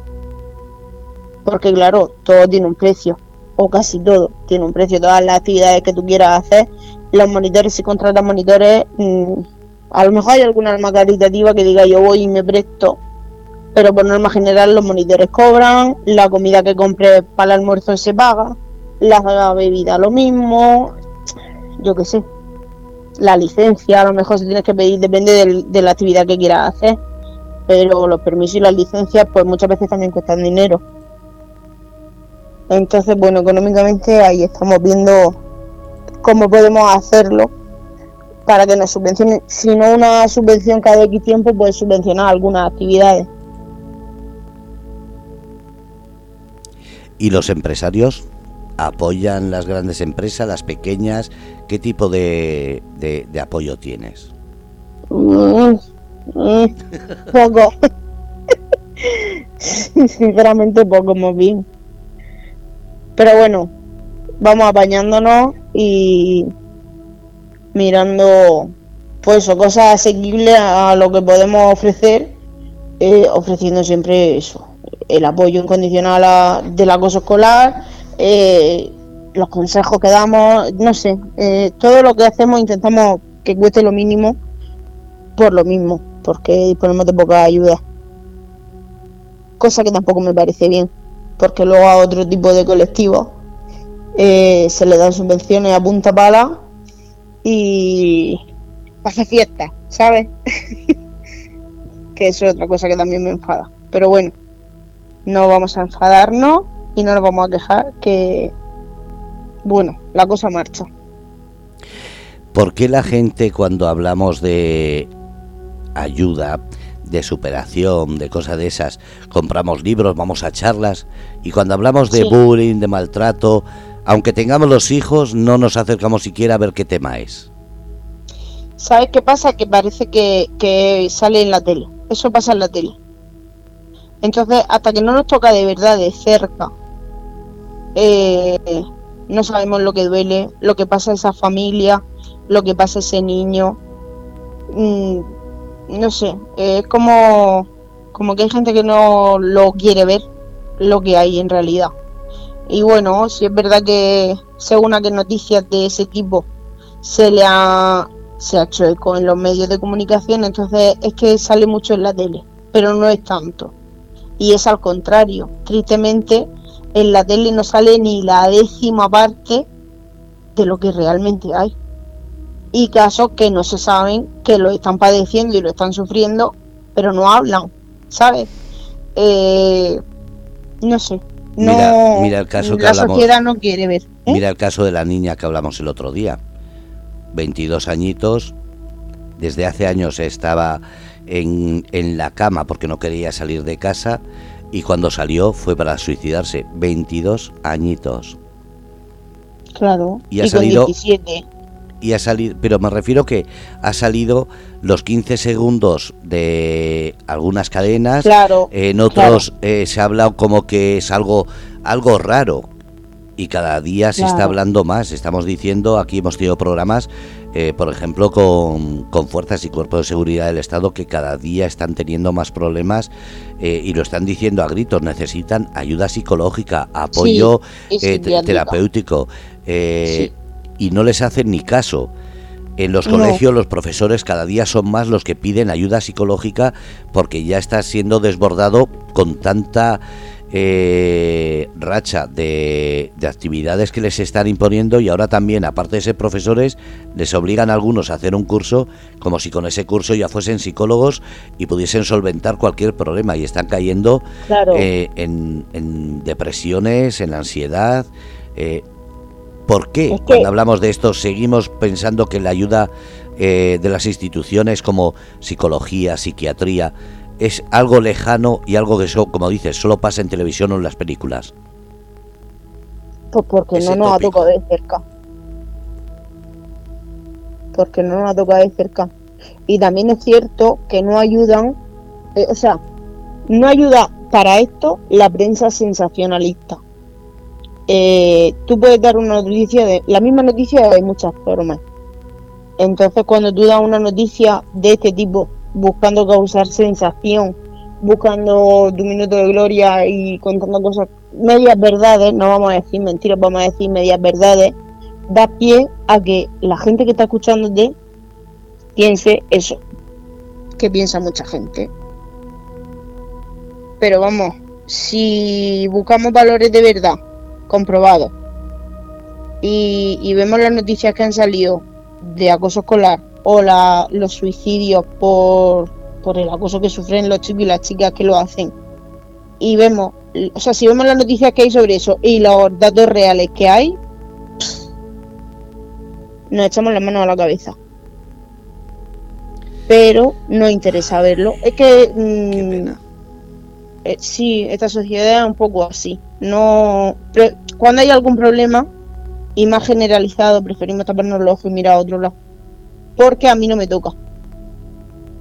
Porque claro, todo tiene un precio o casi todo tiene un precio, todas las actividades que tú quieras hacer, los monitores, si contratas monitores, mm, a lo mejor hay alguna alma caritativa que diga yo voy y me presto, pero por norma general los monitores cobran, la comida que compres para el almuerzo se paga, la bebida lo mismo, yo qué sé, la licencia a lo mejor se tienes que pedir, depende de la actividad que quieras hacer, pero los permisos y las licencias pues muchas veces también cuestan dinero. Entonces, bueno, económicamente ahí estamos viendo cómo podemos hacerlo para que nos subvencionen, si no una subvención cada X tiempo, pues subvencionar algunas actividades. ¿Y los empresarios apoyan las grandes empresas, las pequeñas? ¿Qué tipo de, de, apoyo tienes? Mm, mm, poco. Sinceramente poco, muy bien. Pero bueno, vamos apañándonos y mirando pues cosas asequibles a lo que podemos ofrecer, eh, ofreciendo siempre eso, el apoyo incondicional del acoso escolar, eh, los consejos que damos, no sé, eh, todo lo que hacemos intentamos que cueste lo mínimo por lo mismo, porque disponemos de poca ayuda. Cosa que tampoco me parece bien, porque luego a otro tipo de colectivos se le dan subvenciones a punta pala y pasa fiesta, ¿sabes? que eso es otra cosa que también me enfada. Pero bueno, no vamos a enfadarnos y no nos vamos a quejar que, bueno, la cosa marcha. ¿Por qué la gente cuando hablamos de ayuda, de superación, de cosas de esas, compramos libros, vamos a charlas y cuando hablamos de bullying, de maltrato, aunque tengamos los hijos, no nos acercamos siquiera a ver qué tema es. ¿Sabes qué pasa? Que parece que, sale en la tele. Eso pasa en la tele. Entonces, hasta que no nos toca de verdad de cerca, eh, no sabemos lo que duele, lo que pasa a esa familia, lo que pasa a ese niño. Mm, no sé, es como, como que hay gente que no lo quiere ver, lo que hay en realidad. Y bueno, si es verdad que según a qué noticias de ese tipo se le ha se ha hecho eco en los medios de comunicación, entonces es que sale mucho en la tele, pero no es tanto. Y es al contrario, tristemente en la tele no sale ni la décima parte de lo que realmente hay. Y casos que no se saben, que lo están padeciendo y lo están sufriendo, pero no hablan, ¿sabes? Eh, no sé. No, mira, el caso que la sociedad no quiere ver. ¿eh? Mira el caso de la niña que hablamos el otro día 22 añitos, desde hace años estaba en, en, la cama porque no quería salir de casa y cuando salió fue para suicidarse, 22 añitos. Claro, y ha salido... Y ha salido, pero me refiero que ha salido los 15 segundos de algunas cadenas, claro, en otros eh, se ha hablado como que es algo algo raro, y cada día se está hablando más. Estamos diciendo, aquí hemos tenido programas, eh, por ejemplo, con, con, fuerzas y cuerpos de seguridad del Estado que cada día están teniendo más problemas eh, y lo están diciendo a gritos. Necesitan ayuda psicológica, apoyo eh, terapéutico y no les hacen ni caso. En los colegios los profesores cada día son más los que piden ayuda psicológica porque ya está siendo desbordado con tanta eh, racha de, actividades que les están imponiendo y ahora también, aparte de ser profesores, les obligan a algunos a hacer un curso como si con ese curso ya fuesen psicólogos y pudiesen solventar cualquier problema y están cayendo eh, en, depresiones, en ansiedad. Eh, ¿Por qué cuando hablamos de esto seguimos pensando que la ayuda de las instituciones como psicología, psiquiatría, es algo lejano y algo que, eso, como dices, solo pasa en televisión o en las películas? Pues porque no nos ha tocado de cerca. Porque no nos ha tocado de cerca. Y también es cierto que no ayudan, eh, o sea, no ayuda para esto la prensa sensacionalista. Eh, tú puedes dar una noticia de la misma noticia de muchas formas. Entonces, cuando tú das una noticia de este tipo buscando causar sensación, buscando tu minuto de gloria y contando cosas, medias verdades, no vamos a decir mentiras, vamos a decir medias verdades, da pie a que la gente que está escuchándote piense eso, que piensa mucha gente. Pero vamos, si buscamos valores de verdad, comprobados, y, y vemos las noticias que han salido de acoso escolar, o la, los suicidios por, por el acoso que sufren los chicos y las chicas que lo hacen. Y vemos, o sea, si vemos las noticias que hay sobre eso y los datos reales que hay, nos echamos las manos a la cabeza. Pero no interesa verlo. Es que. Qué mm, pena. Eh, sí, esta sociedad es un poco así. No, cuando hay algún problema y más generalizado, preferimos taparnos los ojos y mirar a otro lado. Porque a mí no me toca.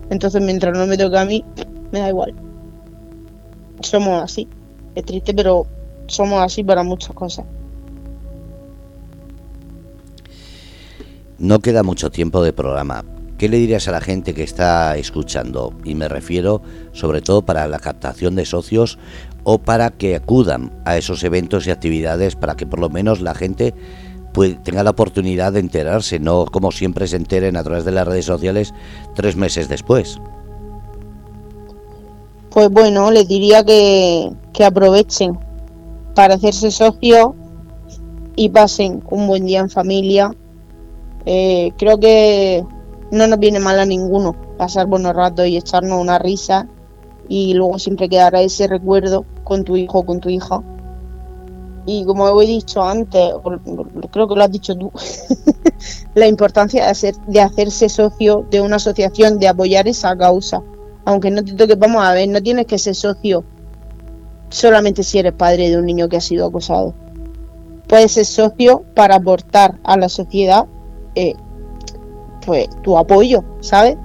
Entonces, mientras no me toca a mí, me da igual. Somos así. Es triste, pero somos así para muchas cosas. No queda mucho tiempo de programa. ¿Qué le dirías a la gente que está escuchando? Y me refiero sobre todo para la captación de socios o para que acudan a esos eventos y actividades para que por lo menos la gente tenga la oportunidad de enterarse, no como siempre se enteren a través de las redes sociales tres meses después. Pues bueno, les diría que, que aprovechen para hacerse socios y pasen un buen día en familia. Eh, creo que no nos viene mal a ninguno pasar buenos ratos y echarnos una risa y luego siempre quedará ese recuerdo con tu hijo o con tu hija. Y como he dicho antes, creo que lo has dicho tú, la importancia de, hacer, de hacerse socio de una asociación, de apoyar esa causa. Aunque no te toque, vamos a ver, no tienes que ser socio solamente si eres padre de un niño que ha sido acosado. Puedes ser socio para aportar a la sociedad eh, pues tu apoyo, ¿sabes?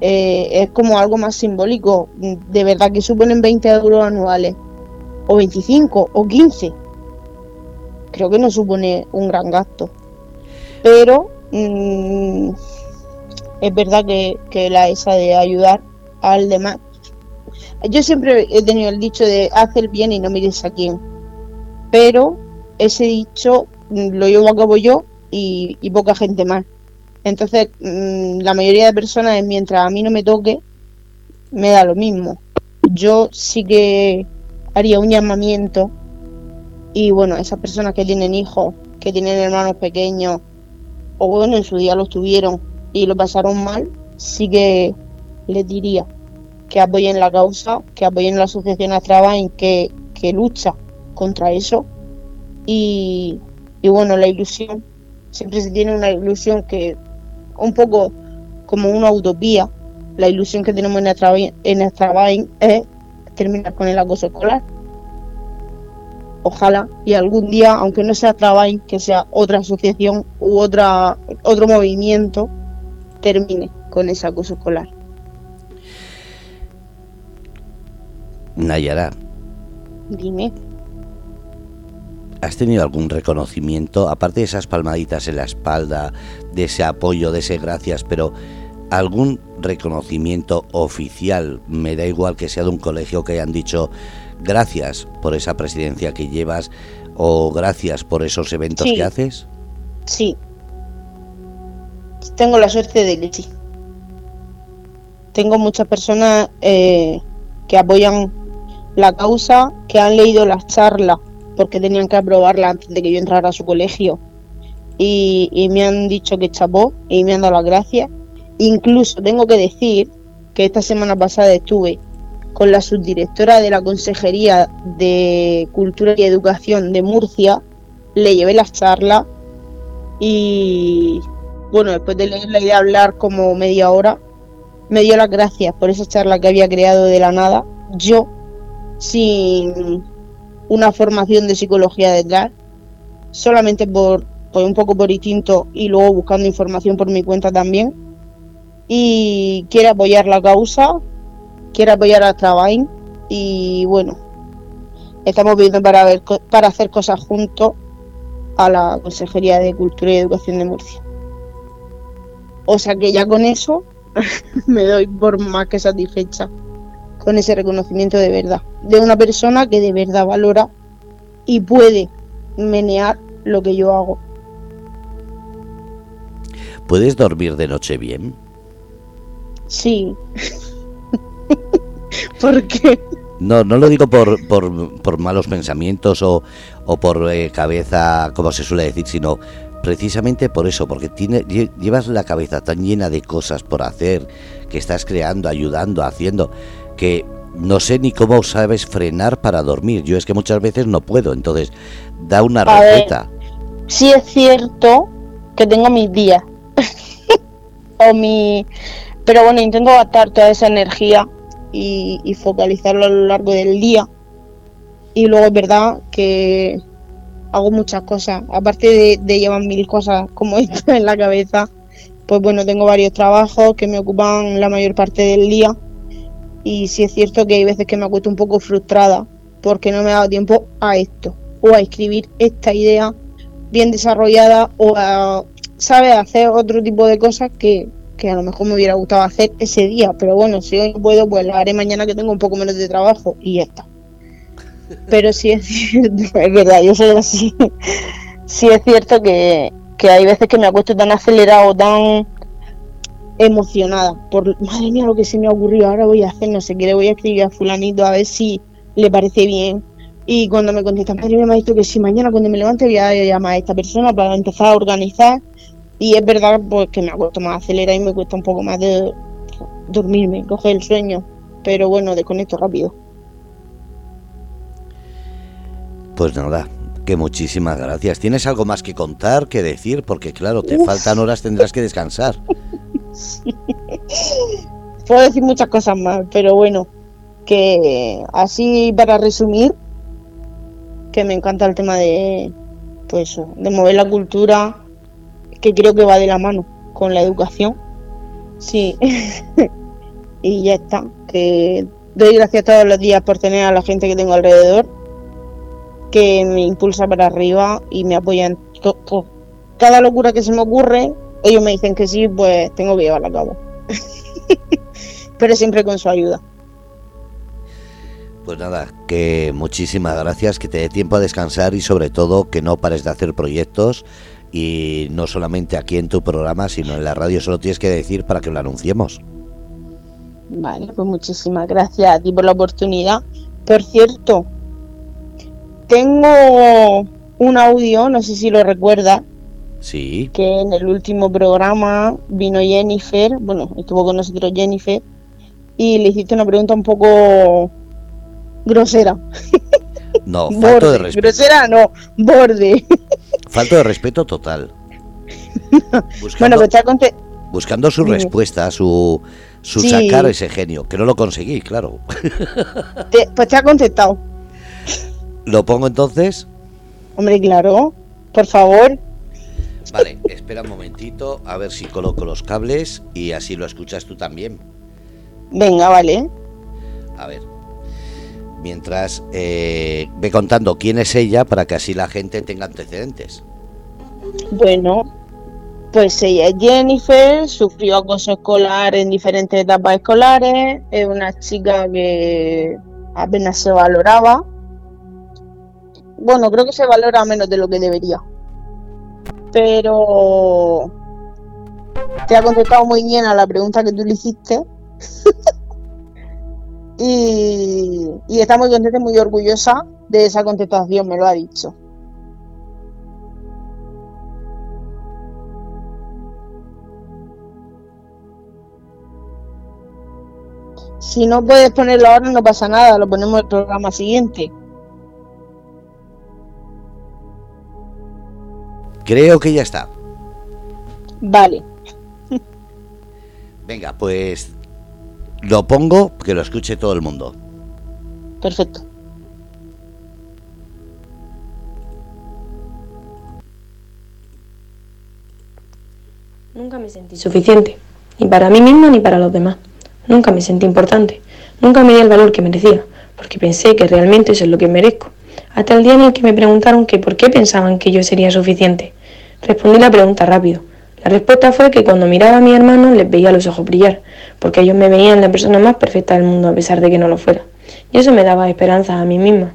Eh, es como algo más simbólico. De verdad que suponen 20 euros anuales, o 25, o 15. Creo que no supone un gran gasto. Pero mm, es verdad que, la esa de ayudar al demás. Yo siempre he tenido el dicho de haz el bien y no mires a quién. Pero ese dicho mm, lo llevo a cabo yo y, y poca gente más. Entonces, mm, la mayoría de personas, mientras a mí no me toque, me da lo mismo. Yo sí que haría un llamamiento y bueno, esas personas que tienen hijos, que tienen hermanos pequeños, o bueno, en su día los tuvieron y lo pasaron mal, sí que les diría que apoyen la causa, que apoyen la asociación Astrabain que, que lucha contra eso. Y, y bueno, la ilusión, siempre se tiene una ilusión que un poco como una utopía. La ilusión que tenemos en nuestra, en nuestra es terminar con el acoso escolar. Ojalá y algún día, aunque no sea Trabain, que sea otra asociación u otra otro movimiento, termine con ese acoso escolar. Nayara. Dime. ¿Has tenido algún reconocimiento, aparte de esas palmaditas en la espalda, de ese apoyo, de ese gracias, pero algún reconocimiento oficial? Me da igual que sea de un colegio que hayan dicho gracias por esa presidencia que llevas o gracias por esos eventos que haces. Sí. Tengo la suerte de que sí. Tengo muchas personas eh, que apoyan la causa, que han leído las charlas porque tenían que aprobarla antes de que yo entrara a su colegio. Y, me han dicho que chapó y me han dado las gracias. Incluso tengo que decir que esta semana pasada estuve con la subdirectora de la Consejería de Cultura y Educación de Murcia, le llevé las charlas y bueno, después de leerla y de hablar como media hora, me dio las gracias por esa charla que había creado de la nada. Yo, sin una formación de psicología detrás, solamente por, pues un poco por instinto y luego buscando información por mi cuenta también. Y quiere apoyar la causa, quiere apoyar a Trabain y bueno, estamos viendo para ver para hacer cosas juntos a la Consejería de Cultura y Educación de Murcia. O sea que ya con eso me doy por más que satisfecha con ese reconocimiento de verdad, de una persona que de verdad valora y puede menear lo que yo hago. ¿Puedes dormir de noche bien? Sí. ¿Por qué? No, no lo digo por, por, por malos pensamientos o, o por eh, cabeza, como se suele decir, sino precisamente por eso, porque tiene, llevas la cabeza tan llena de cosas por hacer, que estás creando, ayudando, haciendo, que no sé ni cómo sabes frenar para dormir. Yo es que muchas veces no puedo, entonces da una receta. sí es cierto que tengo mis días. o mi pero bueno, intento gastar toda esa energía y, focalizarlo a lo largo del día. Y luego es verdad que hago muchas cosas, aparte de, de llevar mil cosas como esto en la cabeza, pues bueno, tengo varios trabajos que me ocupan la mayor parte del día y sí es cierto que hay veces que me acuesto un poco frustrada porque no me ha dado tiempo a esto o a escribir esta idea bien desarrollada o a, ¿sabes?, hacer otro tipo de cosas que, que a lo mejor me hubiera gustado hacer ese día, pero bueno, si hoy no puedo, pues lo haré mañana que tengo un poco menos de trabajo y ya está. Pero sí es cierto, es verdad, yo soy así. Sí es cierto que, que hay veces que me acuesto tan acelerado, tan emocionada por, madre mía, lo que se me ha ocurrido, ahora voy a hacer, no sé qué, le voy a escribir a fulanito a ver si le parece bien. Y cuando me contestan, madre mía, me ha dicho que si mañana cuando me levante voy a llamar a esta persona para empezar a organizar. Y es verdad pues, que me acuesto más acelerada y me cuesta un poco más de dormirme, coger el sueño. Pero bueno, desconecto rápido. Pues nada, que muchísimas gracias. ¿Tienes algo más que contar, que decir? Porque claro, te faltan horas, tendrás que descansar. Puedo decir muchas cosas más, pero bueno, que así para resumir, que me encanta el tema de, pues, de mover la cultura, que creo que va de la mano con la educación. Sí, y ya está. Que doy gracias todos los días por tener a la gente que tengo alrededor que me impulsa para arriba y me apoyan todo. Cada locura que se me ocurre, ellos me dicen que sí, pues tengo que llevarla a cabo. Pero siempre con su ayuda. Pues nada, que muchísimas gracias, que te dé tiempo a descansar y sobre todo que no pares de hacer proyectos y no solamente aquí en tu programa, sino en la radio, solo tienes que decir para que lo anunciemos. Vale, pues muchísimas gracias a ti por la oportunidad. Por cierto, tengo un audio, no sé si lo recuerda. Sí. Que en el último programa vino Jennifer, bueno, estuvo con nosotros Jennifer, y le hiciste una pregunta un poco grosera. No, falto de respeto. Grosera no, borde. Falto de respeto total. bueno, pues te Buscando su respuesta, su, su sacar ese genio, que no lo conseguí, claro. pues te ha contestado. ¿Lo pongo entonces? Hombre, claro, por favor. Vale, espera un momentito a ver si coloco los cables y así lo escuchas tú también. Venga, vale. A ver. Mientras eh, ve contando quién es ella para que así la gente tenga antecedentes. Bueno, pues ella es Jennifer, sufrió acoso escolar en diferentes etapas escolares, es una chica que apenas se valoraba bueno, creo que se valora menos de lo que debería. Pero te ha contestado muy bien a la pregunta que tú le hiciste. y, y está muy contenta y muy orgullosa de esa contestación, me lo ha dicho. Si no puedes ponerlo ahora, no pasa nada, lo ponemos en el programa siguiente. Creo que ya está. Vale. Venga, pues lo pongo que lo escuche todo el mundo. Perfecto. Nunca me sentí suficiente, ni para mí misma ni para los demás. Nunca me sentí importante, nunca me di el valor que merecía, porque pensé que realmente eso es lo que merezco hasta el día en el que me preguntaron que por qué pensaban que yo sería suficiente. Respondí la pregunta rápido. La respuesta fue que cuando miraba a mi hermano les veía los ojos brillar, porque ellos me veían la persona más perfecta del mundo a pesar de que no lo fuera. Y eso me daba esperanza a mí misma.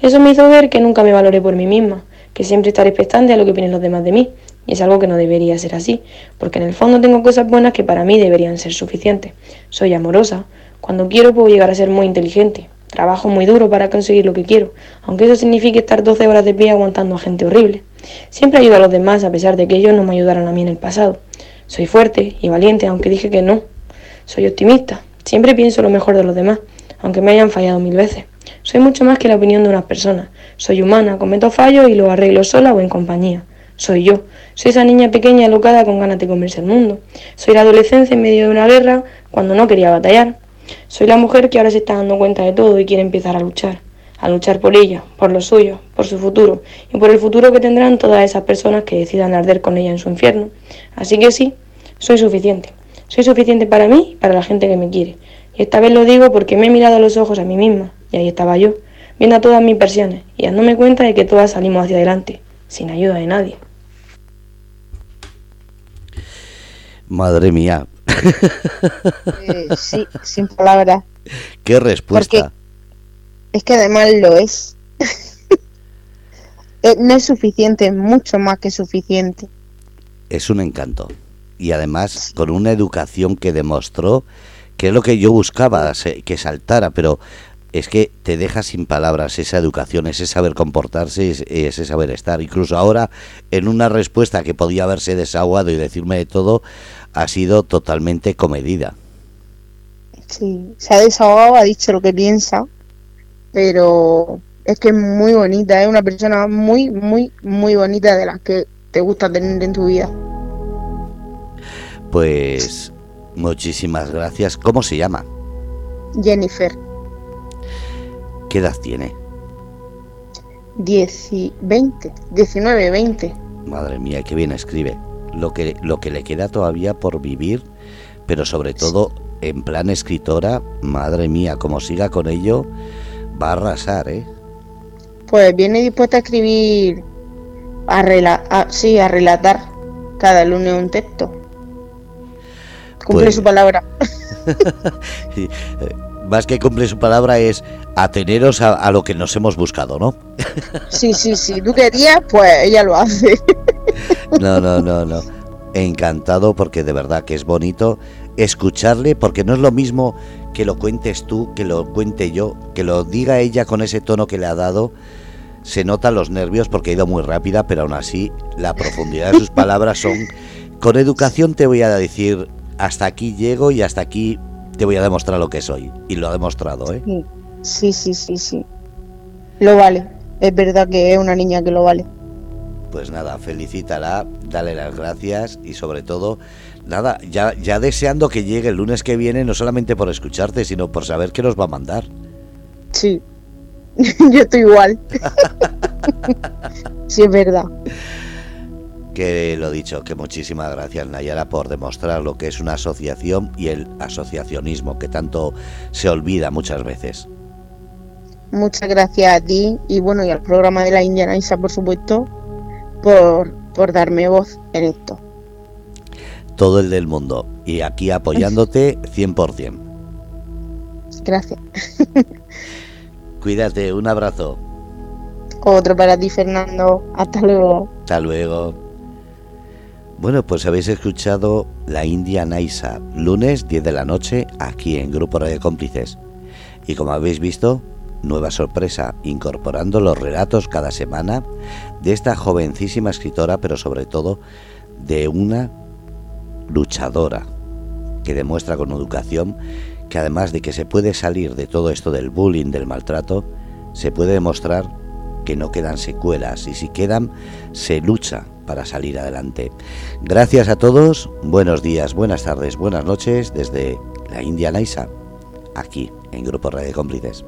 Eso me hizo ver que nunca me valoré por mí misma, que siempre estaré expectante a lo que opinen los demás de mí. Y es algo que no debería ser así, porque en el fondo tengo cosas buenas que para mí deberían ser suficientes. Soy amorosa. Cuando quiero puedo llegar a ser muy inteligente. Trabajo muy duro para conseguir lo que quiero, aunque eso signifique estar 12 horas de pie aguantando a gente horrible. Siempre ayudo a los demás a pesar de que ellos no me ayudaron a mí en el pasado. Soy fuerte y valiente, aunque dije que no. Soy optimista. Siempre pienso lo mejor de los demás, aunque me hayan fallado mil veces. Soy mucho más que la opinión de unas personas. Soy humana, cometo fallos y lo arreglo sola o en compañía. Soy yo. Soy esa niña pequeña alocada con ganas de comerse el mundo. Soy la adolescencia en medio de una guerra cuando no quería batallar. Soy la mujer que ahora se está dando cuenta de todo y quiere empezar a luchar, a luchar por ella, por lo suyo, por su futuro y por el futuro que tendrán todas esas personas que decidan arder con ella en su infierno. Así que sí, soy suficiente. Soy suficiente para mí y para la gente que me quiere. Y esta vez lo digo porque me he mirado a los ojos a mí misma y ahí estaba yo, viendo a todas mis versiones y dándome cuenta de que todas salimos hacia adelante, sin ayuda de nadie. Madre mía. Eh, sí, sin palabras. Qué respuesta. es que además lo es. Eh, no es suficiente, es mucho más que suficiente. Es un encanto. Y además con una educación que demostró que es lo que yo buscaba, que saltara, pero es que te deja sin palabras esa educación, ese saber comportarse, ese saber estar. Incluso ahora, en una respuesta que podía haberse desahogado y decirme de todo, ha sido totalmente comedida. Sí, se ha desahogado, ha dicho lo que piensa, pero es que es muy bonita, es una persona muy, muy, muy bonita de las que te gusta tener en tu vida. Pues muchísimas gracias. ¿Cómo se llama? Jennifer. ¿Qué edad tiene? 10 y 20, 19, 20. Madre mía, qué bien escribe lo que, lo que le queda todavía por vivir, pero sobre todo en plan escritora, madre mía, como siga con ello, va a arrasar, ¿eh? Pues viene dispuesta a escribir, a, rela sí, a relatar cada lunes un texto. Cumple pues su palabra. Más que cumple su palabra es ateneros a, a lo que nos hemos buscado, ¿no? sí, sí, sí. Tú querías, pues ella lo hace. No, no, no, no. Encantado porque de verdad que es bonito escucharle porque no es lo mismo que lo cuentes tú, que lo cuente yo, que lo diga ella con ese tono que le ha dado. Se notan los nervios porque ha ido muy rápida, pero aún así la profundidad de sus palabras son... Con educación te voy a decir, hasta aquí llego y hasta aquí te voy a demostrar lo que soy. Y lo ha demostrado, ¿eh? Sí, sí, sí, sí. Lo vale. Es verdad que es una niña que lo vale pues nada, felicítala, dale las gracias y sobre todo, nada, ya, ya deseando que llegue el lunes que viene, no solamente por escucharte, sino por saber qué nos va a mandar. Sí, yo estoy igual. sí, es verdad. Que lo dicho, que muchísimas gracias Nayara por demostrar lo que es una asociación y el asociacionismo que tanto se olvida muchas veces. Muchas gracias a ti y bueno, y al programa de la Indiana Isa, por supuesto, por, por darme voz en esto. Todo el del mundo. Y aquí apoyándote 100%. Gracias. Cuídate, un abrazo. Otro para ti, Fernando. Hasta luego. Hasta luego. Bueno, pues habéis escuchado La India Naisa, lunes 10 de la noche, aquí en Grupo Radio Cómplices. Y como habéis visto, nueva sorpresa, incorporando los relatos cada semana de esta jovencísima escritora, pero sobre todo de una luchadora que demuestra con educación que además de que se puede salir de todo esto del bullying, del maltrato, se puede demostrar que no quedan secuelas y si quedan, se lucha para salir adelante. Gracias a todos, buenos días, buenas tardes, buenas noches desde la India Naisa, aquí en Grupo Radio Cómplices.